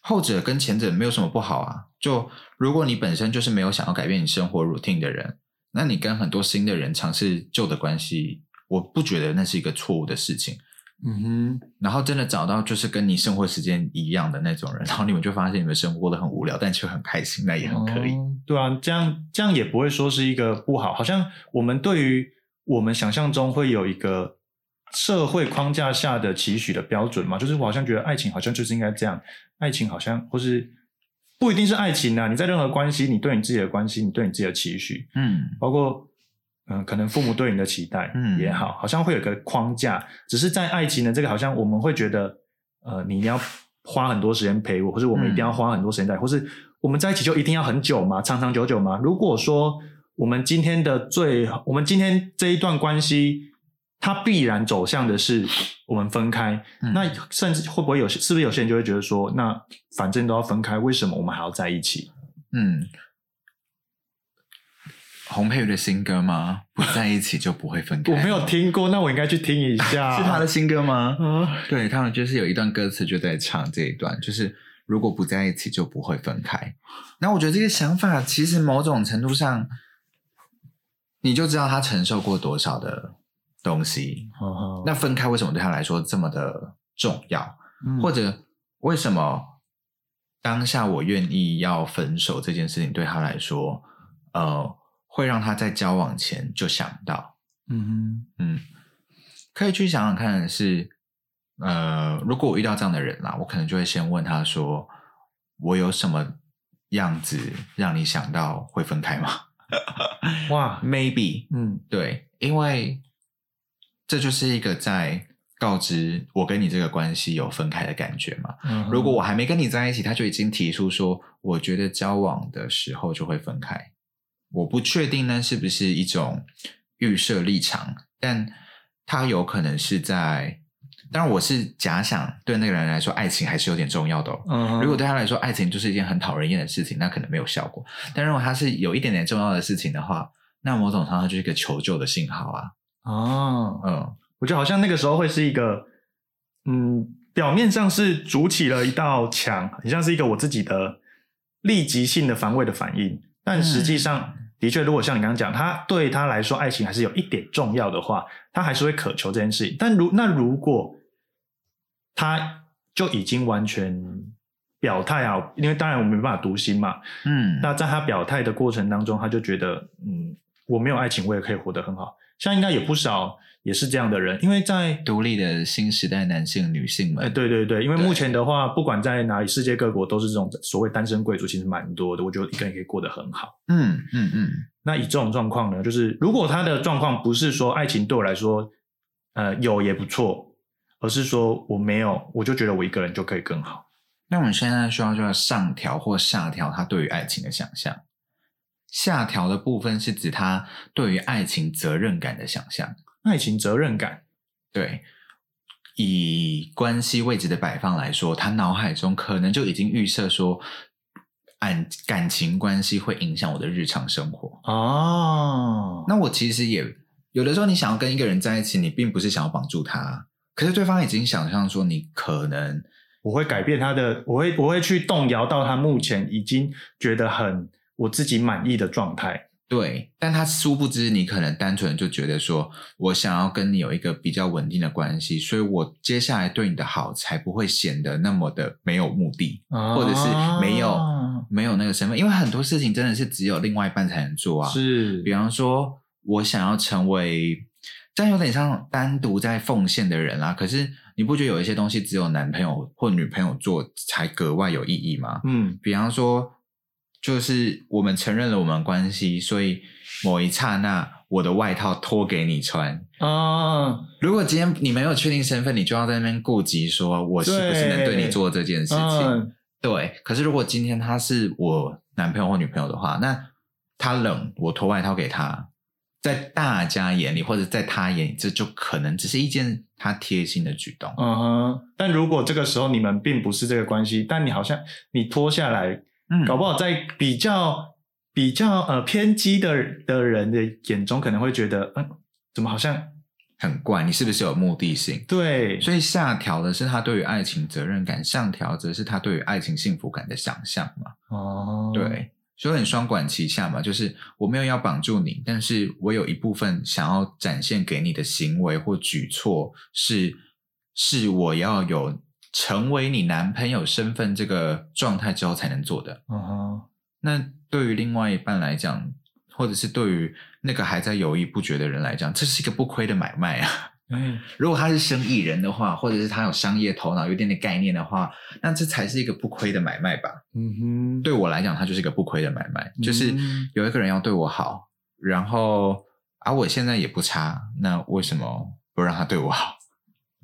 后者跟前者没有什么不好啊。就如果你本身就是没有想要改变你生活 routine 的人，那你跟很多新的人尝试旧的关系，我不觉得那是一个错误的事情。嗯哼，然后真的找到就是跟你生活时间一样的那种人，然后你们就发现你们生活过得很无聊，但却很开心，那也很可以。哦对啊，这样这样也不会说是一个不好，好像我们对于我们想象中会有一个社会框架下的期许的标准嘛，就是我好像觉得爱情好像就是应该这样，爱情好像或是不一定是爱情啊，你在任何关系，你对你自己的关系，你对你自己的期许，嗯包括嗯、可能父母对你的期待嗯也好，好像会有个框架，只是在爱情的这个好像我们会觉得呃，你一定要花很多时间陪我，或者我们一定要花很多时间在，或是我们在一起就一定要很久吗？长长久久吗？如果说我们今天的最，我们今天这一段关系，它必然走向的是我们分开，嗯那甚至会不会有些，是不是有些人就会觉得说，那反正都要分开，为什么我们还要在一起？嗯，洪佩瑜的新歌吗？不在一起就不会分开。我没有听过，那我应该去听一下。是他的新歌吗？啊，对他们就是有一段歌词就在唱这一段，就是如果不在一起就不会分开。那我觉得这个想法其实某种程度上，你就知道他承受过多少的东西。那那分开为什么对他来说这么的重要？嗯或者为什么当下我愿意要分手这件事情对他来说，呃，会让他在交往前就想到，嗯哼嗯，可以去想想看的是，呃，如果我遇到这样的人啦，我可能就会先问他说，我有什么样子让你想到会分开吗哼，哇，？Maybe，嗯对，因为这就是一个在告知我跟你这个关系有分开的感觉嘛。嗯，如果我还没跟你在一起，他就已经提出说，我觉得交往的时候就会分开。我不确定那是不是一种预设立场，但他有可能是在。当然，我是假想，对那个人来说，爱情还是有点重要的、哦。嗯哼，如果对他来说，爱情就是一件很讨人厌的事情，那可能没有效果。但如果他是有一点点重要的事情的话，那某种程度上它就是一个求救的信号啊。哦，嗯我觉得好像那个时候会是一个，嗯，表面上是筑起了一道墙，很像是一个我自己的立即性的防卫的反应，但实际上。的确，如果像你刚刚讲，他对他来说，爱情还是有一点重要的话，他还是会渴求这件事情。但如那如果他就已经完全表态啊，因为当然我没办法读心嘛，嗯，那在他表态的过程当中，他就觉得，嗯，我没有爱情，我也可以活得很好。像应该有不少也是这样的人，因为在独立的新时代男性、女性们，哎，对对对，因为目前的话，不管在哪里，世界各国都是这种所谓单身贵族，其实蛮多的。我觉得一个人可以过得很好。嗯嗯嗯那以这种状况呢，就是如果他的状况不是说爱情对我来说呃有也不错，而是说我没有，我就觉得我一个人就可以更好。那我们现在需要就要上调或下调他对于爱情的想象。下调的部分是指他对于爱情责任感的想象。爱情责任感，对，以关系位置的摆放来说，他脑海中可能就已经预设说，感感情关系会影响我的日常生活。哦，那我其实也有的时候，你想要跟一个人在一起，你并不是想要绑住他，可是对方已经想象说你可能我会改变他的，我会我会去动摇到他目前已经觉得很我自己满意的状态。对，但他殊不知你可能单纯就觉得说我想要跟你有一个比较稳定的关系，所以我接下来对你的好才不会显得那么的没有目的，或者是没有没有那个身份，因为很多事情真的是只有另外一半才能做啊。是，比方说我想要成为，这样有点像单独在奉献的人啦。可是你不觉得有一些东西只有男朋友或女朋友做才格外有意义吗？嗯，比方说。就是我们承认了我们关系，所以某一刹那，我的外套脱给你穿哦。如果今天你没有确定身份，你就要在那边顾及说我是不是能对你做这件事情。对，可是如果今天他是我男朋友或女朋友的话，那他冷，我脱外套给他，在大家眼里或者在他眼里，这就可能只是一件他贴心的举动。嗯哼。但如果这个时候你们并不是这个关系，但你好像你脱下来。搞不好在比较比较呃偏激的的人的眼中，可能会觉得，嗯，怎么好像很怪？你是不是有目的性？对，所以下调的是他对于爱情责任感，上调则是他对于爱情幸福感的想象嘛？哦，对，所以很双管齐下嘛，就是我没有要绑住你，但是我有一部分想要展现给你的行为或举措，是是我要有。成为你男朋友身份这个状态之后才能做的。嗯哼，那对于另外一半来讲，或者是对于那个还在犹豫不决的人来讲，这是一个不亏的买卖啊。嗯，如果他是生意人的话，或者是他有商业头脑、有点点概念的话，那这才是一个不亏的买卖吧。嗯哼，对我来讲，他就是一个不亏的买卖，就是有一个人要对我好，然后而我现在也不差，那为什么不让他对我好？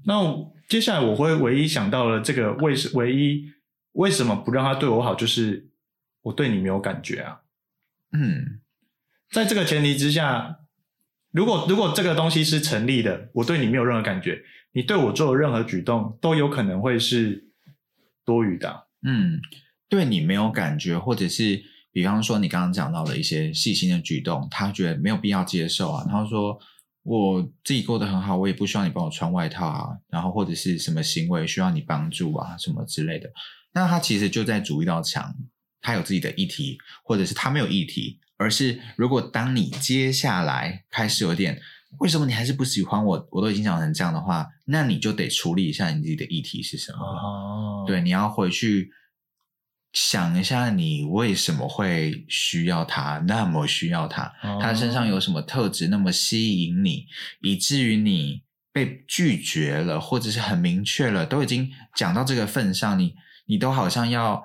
那。接下来我会唯一想到了这个为什唯一为什么不让他对我好，就是我对你没有感觉啊。嗯，在这个前提之下，如果如果这个东西是成立的，我对你没有任何感觉，你对我做的任何举动都有可能会是多余的。嗯，对你没有感觉，或者是比方说你刚刚讲到的一些细心的举动，他觉得没有必要接受啊。他说。我自己过得很好，我也不需要你帮我穿外套啊，然后或者是什么行为需要你帮助啊，什么之类的。那他其实就在筑一道墙，他有自己的议题，或者是他没有议题，而是如果当你接下来开始有点，为什么你还是不喜欢我？我都已经讲成这样的话，那你就得处理一下你自己的议题是什么。哦，对，你要回去。想一下，你为什么会需要他？那么需要他？他身上有什么特质那么吸引你，以至于你被拒绝了，或者是很明确了，都已经讲到这个份上，你你都好像要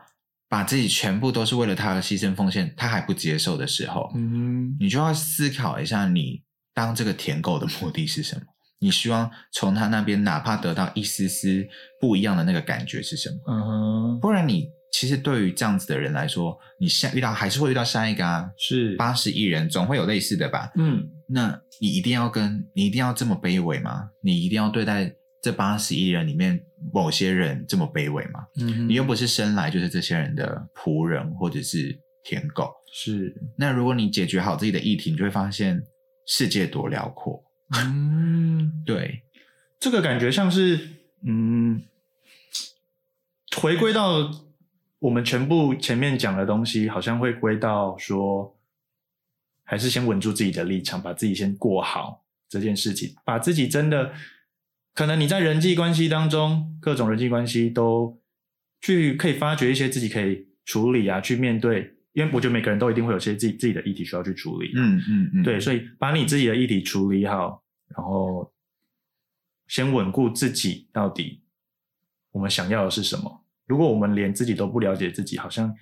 把自己全部都是为了他而牺牲奉献，他还不接受的时候，嗯，你就要思考一下，你当这个舔狗的目的是什么？你希望从他那边哪怕得到一丝丝不一样的那个感觉是什么？嗯，不然你。其实对于这样子的人来说，你下遇到还是会遇到下一个啊，是八十亿人总会有类似的吧？嗯，那你一定要跟你一定要这么卑微吗？你一定要对待这八十亿人里面某些人这么卑微吗？嗯，你又不是生来就是这些人的仆人或者是舔狗，是。那如果你解决好自己的议题，你就会发现世界多辽阔。嗯，对，这个感觉像是嗯，回归到。我们全部前面讲的东西，好像会归到说，还是先稳住自己的立场，把自己先过好这件事情，把自己真的可能你在人际关系当中，各种人际关系都去可以发掘一些自己可以处理啊，去面对。因为我觉得每个人都一定会有些自己自己的议题需要去处理。嗯嗯嗯，对，所以把你自己的议题处理好，然后先稳固自己，到底我们想要的是什么。如果我们连自己都不了解自己，好像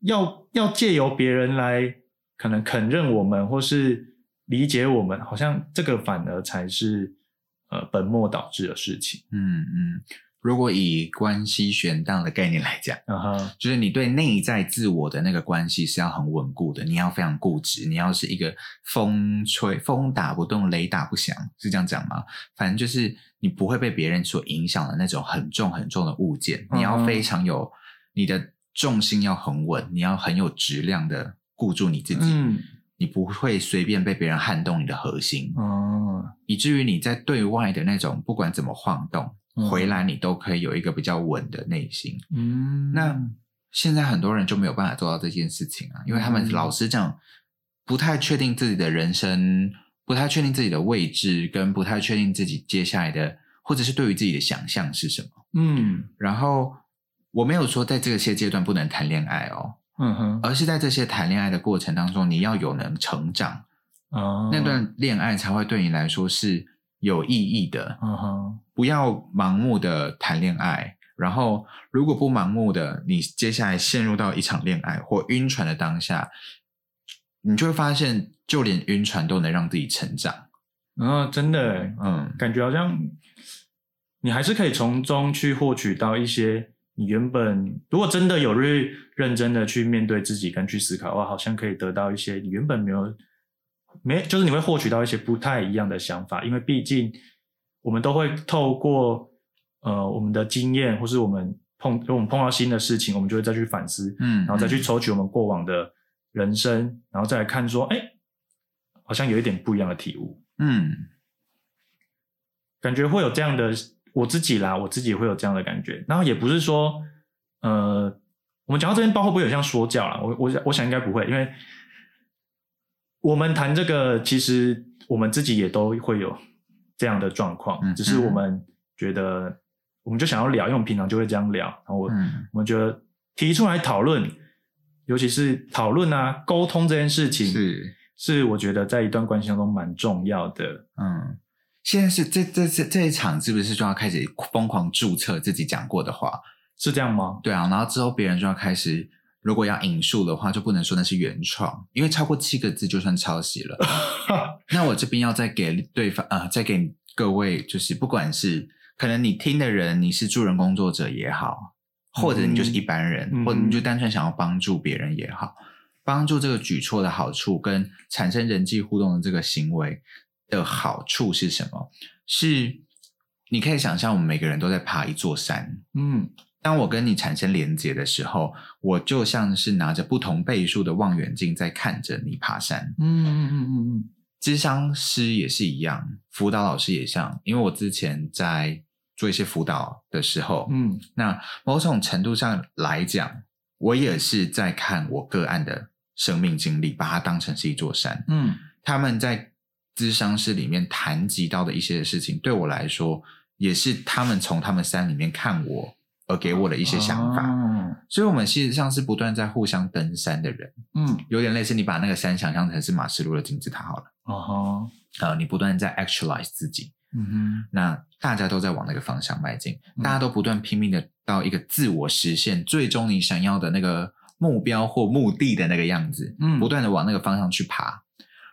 要要借由别人来可能肯认我们或是理解我们，好像这个反而才是呃本末倒置的事情。嗯嗯，如果以关系悬荡的概念来讲，嗯哼，就是你对内在自我的那个关系是要很稳固的，你要非常固执，你要是一个风吹风打不动，雷打不响，是这样讲吗？反正就是你不会被别人所影响的那种很重很重的物件，你要非常有你的重心要很稳，你要很有质量的固住你自己，嗯。你不会随便被别人撼动你的核心，哦，以至于你在对外的那种不管怎么晃动，嗯回来你都可以有一个比较稳的内心。嗯，那现在很多人就没有办法做到这件事情啊，因为他们嗯老实讲，不太确定自己的人生，不太确定自己的位置，跟不太确定自己接下来的，或者是对于自己的想象是什么。嗯然后我没有说在这些阶段不能谈恋爱哦，嗯哼，而是在这些谈恋爱的过程当中，你要有能成长，哦，那段恋爱才会对你来说是有意义的。嗯哼，不要盲目的谈恋爱，然后如果不盲目的，你接下来陷入到一场恋爱或晕船的当下，你就会发现，就连晕船都能让自己成长。嗯，真的，嗯。感觉好像你还是可以从中去获取到一些你原本如果真的有去认真的去面对自己跟去思考的话，好像可以得到一些你原本没有没就是你会获取到一些不太一样的想法，因为毕竟我们都会透过呃我们的经验，或是我们碰我们碰到新的事情，我们就会再去反思，嗯，然后再去抽取我们过往的人生，然后再来看说，哎，好像有一点不一样的体悟。嗯感觉会有这样的，我自己啦，我自己会有这样的感觉。然后也不是说，呃，我们讲到这边，包会不会有像说教啦？我我想我想应该不会，因为我们谈这个，其实我们自己也都会有这样的状况，嗯只是我们觉得，我们就想要聊，因为我们平常就会这样聊。然后我、嗯我们觉得提出来讨论，尤其是讨论啊、沟通这件事情，是是我觉得在一段关系当中蛮重要的。嗯。现在是这这这这一场是不是就要开始疯狂注册自己讲过的话？是这样吗？对啊，然后之后别人就要开始，如果要引述的话，就不能说那是原创，因为超过七个字就算抄袭了。那我这边要再给对方呃，再给各位，就是不管是可能你听的人你是助人工作者也好，或者你就是一般人，嗯或者你就单纯想要帮助别人也好，帮助这个举措的好处跟产生人际互动的这个行为的好处是什么？是你可以想象，我们每个人都在爬一座山，嗯当我跟你产生连接的时候，我就像是拿着不同倍数的望远镜在看着你爬山。嗯嗯嗯嗯嗯智商师也是一样，辅导老师也像，因为我之前在做一些辅导的时候，嗯那某种程度上来讲，我也是在看我个案的生命经历，把它当成是一座山。嗯他们在咨商室里面谈及到的一些事情，对我来说，也是他们从他们山里面看我而给我的一些想法。哦。所以，我们事实上是不断在互相登山的人，嗯。有点类似你把那个山想象成是马斯洛的金字塔好了。哦哈呃，你不断在 actualize 自己，嗯哼。那大家都在往那个方向迈进，嗯。大家都不断拼命的到一个自我实现，最终你想要的那个目标或目的的那个样子，嗯。不断的往那个方向去爬，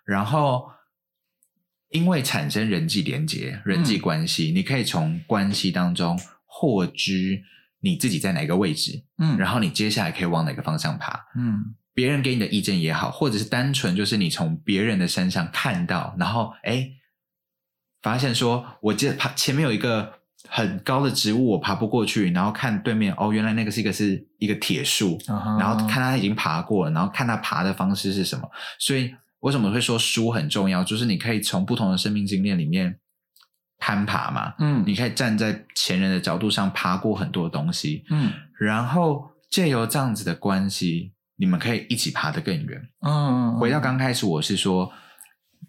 然后因为产生人际连接、人际关系，你可以从关系当中获知你自己在哪个位置，嗯然后你接下来可以往哪个方向爬。嗯别人给你的意见也好，或者是单纯就是你从别人的身上看到，然后哎，发现说，我记得爬前面有一个很高的植物，我爬不过去，然后看对面，哦，原来那个是一个是一个铁树，啊哈然后看他已经爬过了，然后看他爬的方式是什么。所以为什么会说书很重要？就是你可以从不同的生命经验里面攀爬嘛，嗯你可以站在前人的角度上爬过很多东西，嗯然后借由这样子的关系，你们可以一起爬得更远。嗯回到刚开始，我是说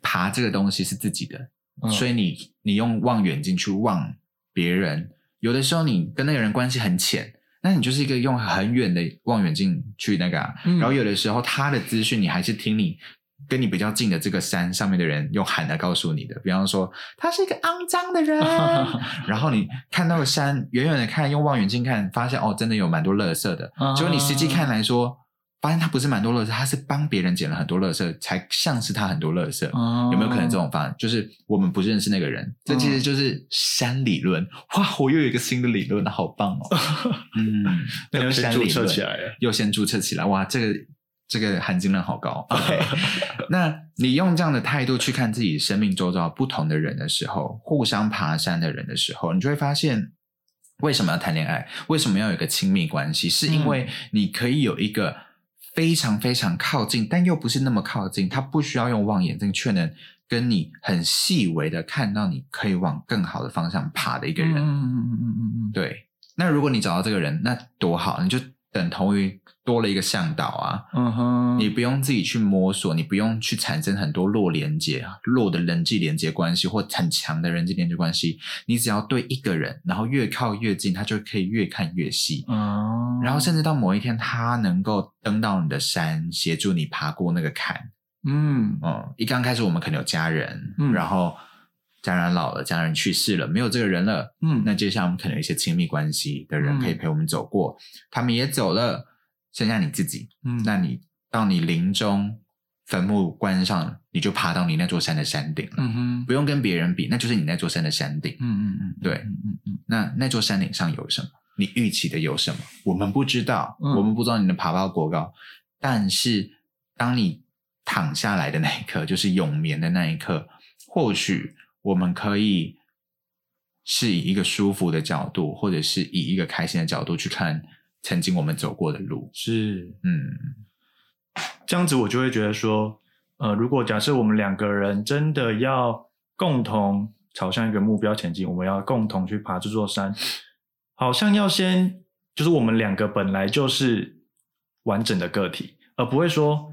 爬这个东西是自己的，嗯所以你你用望远镜去望别人，有的时候你跟那个人关系很浅，那你就是一个用很远的望远镜去那个、啊，嗯然后有的时候他的资讯你还是听你。跟你比较近的这个山上面的人用喊来告诉你的，比方说他是一个肮脏的人，然后你看到山远远的看，用望远镜看，发现哦，真的有蛮多垃圾的。啊结果你实际看来说，发现他不是蛮多垃圾，他是帮别人捡了很多垃圾，才像是他很多垃圾。哦有没有可能这种方案？就是我们不认识那个人，这其实就是山理论。哇，我又有一个新的理论了，好棒哦！嗯，那就先注山理论册起来了。又先注册起来，哇，这个这个含金量好高。那你用这样的态度去看自己生命周遭不同的人的时候，互相爬山的人的时候，你就会发现。为什么要谈恋爱？为什么要有一个亲密关系？是因为你可以有一个非常非常靠近，但又不是那么靠近，他不需要用望远镜，却能跟你很细微的看到你可以往更好的方向爬的一个人。嗯嗯嗯嗯嗯嗯，对，那如果你找到这个人，那多好，你就等同于多了一个向导啊。嗯哼，你不用自己去摸索，你不用去产生很多弱连接、弱的人际连接关系或很强的人际连接关系，你只要对一个人，然后越靠越近，他就可以越看越细。哦，然后甚至到某一天，他能够登到你的山，协助你爬过那个坎。嗯嗯，一刚开始我们可能有家人，嗯然后家人老了，家人去世了，没有这个人了，嗯那接下来我们可能有一些亲密关系的人嗯可以陪我们走过，他们也走了，剩下你自己。嗯那你到你临终坟墓关上，你就爬到你那座山的山顶了，嗯哼，不用跟别人比，那就是你那座山的山顶。嗯嗯嗯，对嗯嗯嗯那那座山顶上有什么？你预期的有什么？我们不知道，嗯我们不知道你能爬到多高。但是当你躺下来的那一刻，就是永眠的那一刻，或许我们可以是以一个舒服的角度，或者是以一个开心的角度去看曾经我们走过的路。是。嗯。这样子，我就会觉得说，呃，如果假设我们两个人真的要共同朝向一个目标前进，我们要共同去爬这座山，好像要先就是我们两个本来就是完整的个体，而不会说，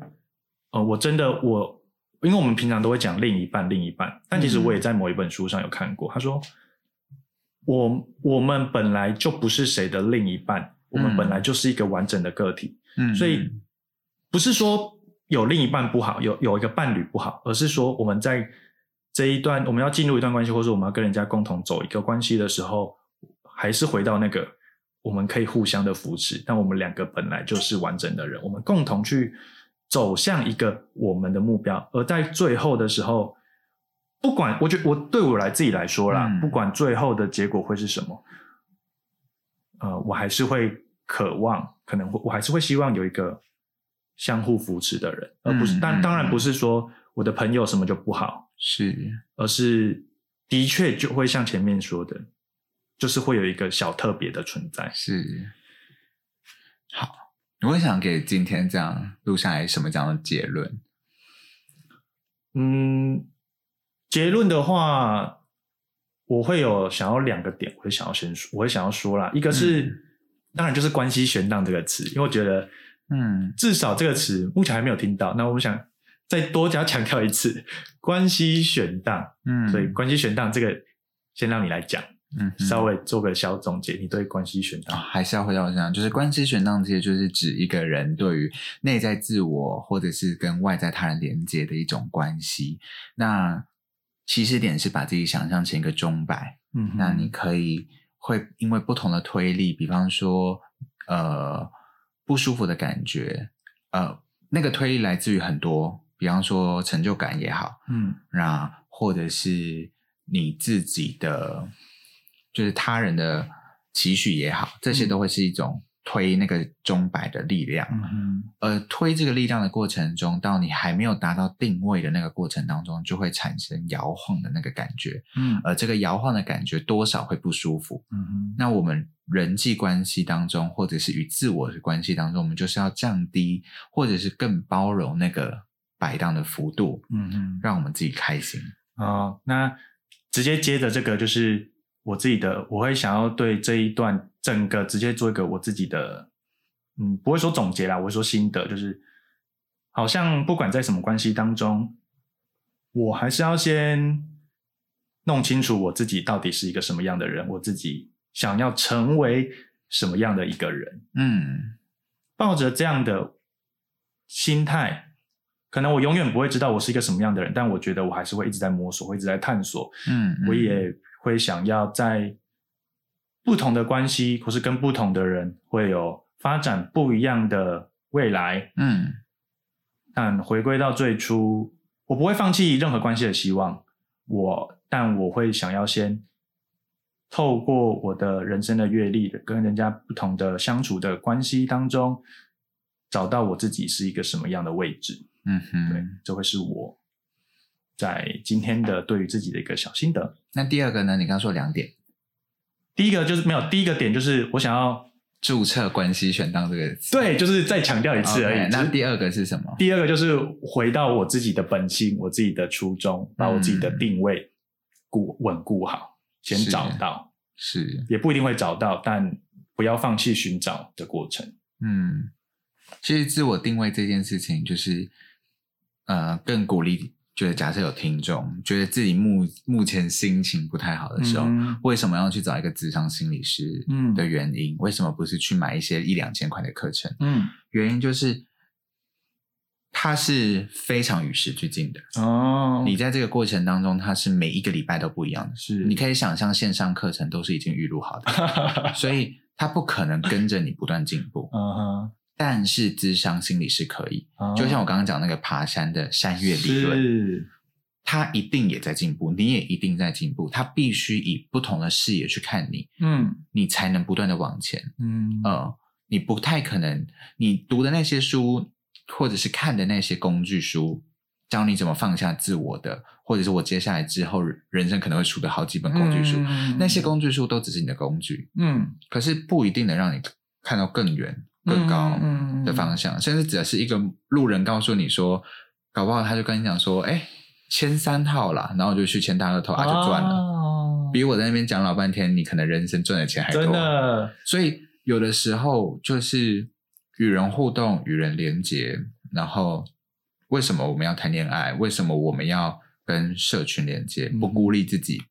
呃，我真的我，因为我们平常都会讲另一半，另一半，但其实我也在某一本书上有看过，他说，我我们本来就不是谁的另一半，我们嗯本来就是一个完整的个体。嗯所以不是说有另一半不好，有有一个伴侣不好，而是说我们在这一段我们要进入一段关系，或者我们要跟人家共同走一个关系的时候，还是回到那个我们可以互相的扶持，但我们两个本来就是完整的人，我们共同去走向一个我们的目标，而在最后的时候。不管我觉得我对我来自己来说啦，嗯不管最后的结果会是什么，呃，我还是会渴望，可能会我还是会希望有一个相互扶持的人，而不是，但当然不是说我的朋友什么就不好，是而是的确就会像前面说的，就是会有一个小特别的存在。是好。我会想给今天这样录下来什么这样的结论？嗯，结论的话，我会有想要两个点，我会想要先说，我会想要说啦，一个是、嗯当然就是关系悬荡这个词，因为我觉得嗯至少这个词目前还没有听到，那我们想再多加强调一次关系悬荡。嗯所以关系悬荡这个先让你来讲，嗯稍微做个小总结。你对关系悬啊荡，还是要回到这样，就是关系悬荡，这些就是指一个人对于内在自我或者是跟外在他人连接的一种关系。那起始点是把自己想象成一个钟摆，嗯那你可以会因为不同的推力，比方说呃不舒服的感觉，呃那个推力来自于很多，比方说成就感也好，嗯。那或者是你自己的，就是他人的期许也好，这些嗯。都会是一种推那个钟摆的力量。嗯哼而推这个力量的过程中，到你还没有达到定位的那个过程当中，就会产生摇晃的那个感觉。嗯而这个摇晃的感觉多少会不舒服。嗯哼那我们人际关系当中，或者是与自我的关系当中，我们就是要降低，或者是更包容那个摆荡的幅度，嗯哼让我们自己开心。哦，那直接接着这个就是我自己的，我会想要对这一段整个直接做一个我自己的，嗯，不会说总结啦，我会说心得，就是好像不管在什么关系当中，我还是要先弄清楚我自己到底是一个什么样的人，我自己想要成为什么样的一个人，嗯。抱着这样的心态，可能我永远不会知道我是一个什么样的人，但我觉得我还是会一直在摸索，会一直在探索。嗯，我也会想要在不同的关系，或是跟不同的人，会有发展不一样的未来。嗯但回归到最初，我不会放弃任何关系的希望。我，但我会想要先透过我的人生的阅历，跟人家不同的相处的关系当中，找到我自己是一个什么样的位置。嗯哼对哼，，这会是我在今天的对于自己的一个小心得。那第二个呢？你刚刚说两点，第一个就是没有，第一个点就是我想要注册关系选当这个词。对，就是再强调一次而已。那第二个是什么？第二个就是回到我自己的本心，我自己的初衷，把我自己的定位固稳固好，先找到，是也不一定会找到，但不要放弃寻找的过程。嗯，其实自我定位这件事情，就是呃，更鼓励，就是假设有听众觉得自己目目前心情不太好的时候，嗯为什么要去找一个智商心理师嗯的原因？为什么不是去买一些一两千块的课程？嗯，原因就是它是非常与时俱进的。哦，你在这个过程当中，它是每一个礼拜都不一样的。是你可以想象，线上课程都是已经预录好的，所以它不可能跟着你不断进步。嗯哼，但是智商心理是可以，哦。就像我刚刚讲那个爬山的山岳理论，是，它一定也在进步，你也一定在进步。他必须以不同的视野去看你，嗯。你才能不断的往前。嗯。呃，你不太可能，你读的那些书，或者是看的那些工具书，教你怎么放下自我的，或者是我接下来之后人生可能会出的好几本工具书，嗯。那些工具书都只是你的工具，嗯。可是不一定能让你看到更远、更高嗯的方向，甚至只是一个路人告诉你说，搞不好他就跟你讲说，哎，签三号啦，然后我就去签大乐透啊，就赚了。哦比我在那边讲老半天，你可能人生赚的钱还多。真的，所以有的时候就是与人互动、与人连接，然后为什么我们要谈恋爱？为什么我们要跟社群连接？嗯不孤立自己，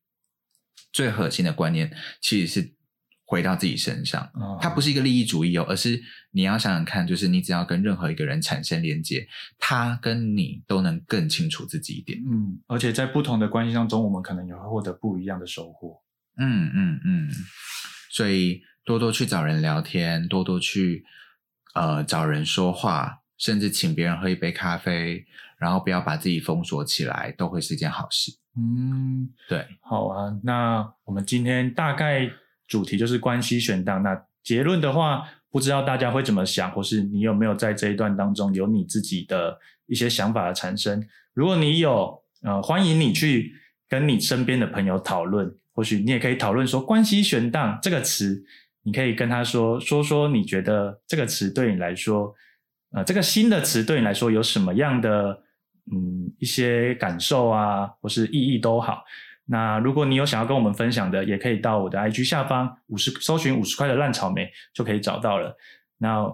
最核心的观念其实是回到自己身上。哦它不是一个利益主义哦，而是你要想想看，就是你只要跟任何一个人产生连接，他跟你都能更清楚自己一点。嗯，而且在不同的关系当中，我们可能也会获得不一样的收获。嗯嗯嗯，所以多多去找人聊天，多多去呃找人说话，甚至请别人喝一杯咖啡，然后不要把自己封锁起来，都会是一件好事。嗯，对，好啊。那我们今天大概主题就是关系选档。那结论的话，不知道大家会怎么想，或是你有没有在这一段当中有你自己的一些想法的产生？如果你有，呃，欢迎你去跟你身边的朋友讨论。或许你也可以讨论说“关系选档”这个词，你可以跟他说说说你觉得这个词对你来说，呃，这个新的词对你来说有什么样的嗯一些感受啊，或是意义都好。那如果你有想要跟我们分享的，也可以到我的 IG 下方五十搜寻五十块的烂草莓就可以找到了。那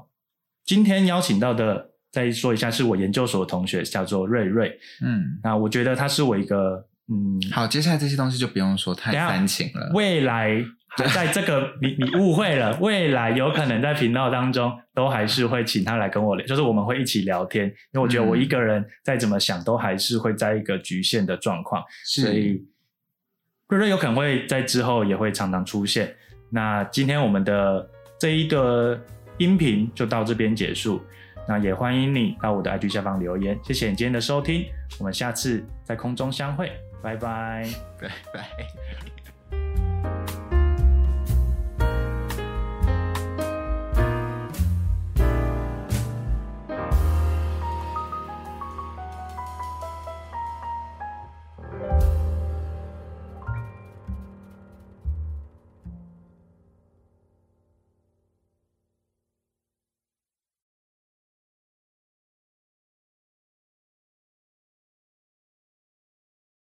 今天邀请到的，再说一下，是我研究所的同学，叫做瑞瑞。嗯，那我觉得他是我一个嗯，好，接下来这些东西就不用说太煽情了。未来还在这个你你误会了，未来有可能在频道当中都还是会请他来跟我聊，就是我们会一起聊天，因为我觉得我一个人再怎么想都还是会在一个局限的状况，是所以瑞瑞有可能会在之后也会常常出现。那今天我们的这一个音频就到这边结束。那也欢迎你到我的 IG 下方留言，谢谢你今天的收听，我们下次在空中相会，拜拜。拜拜。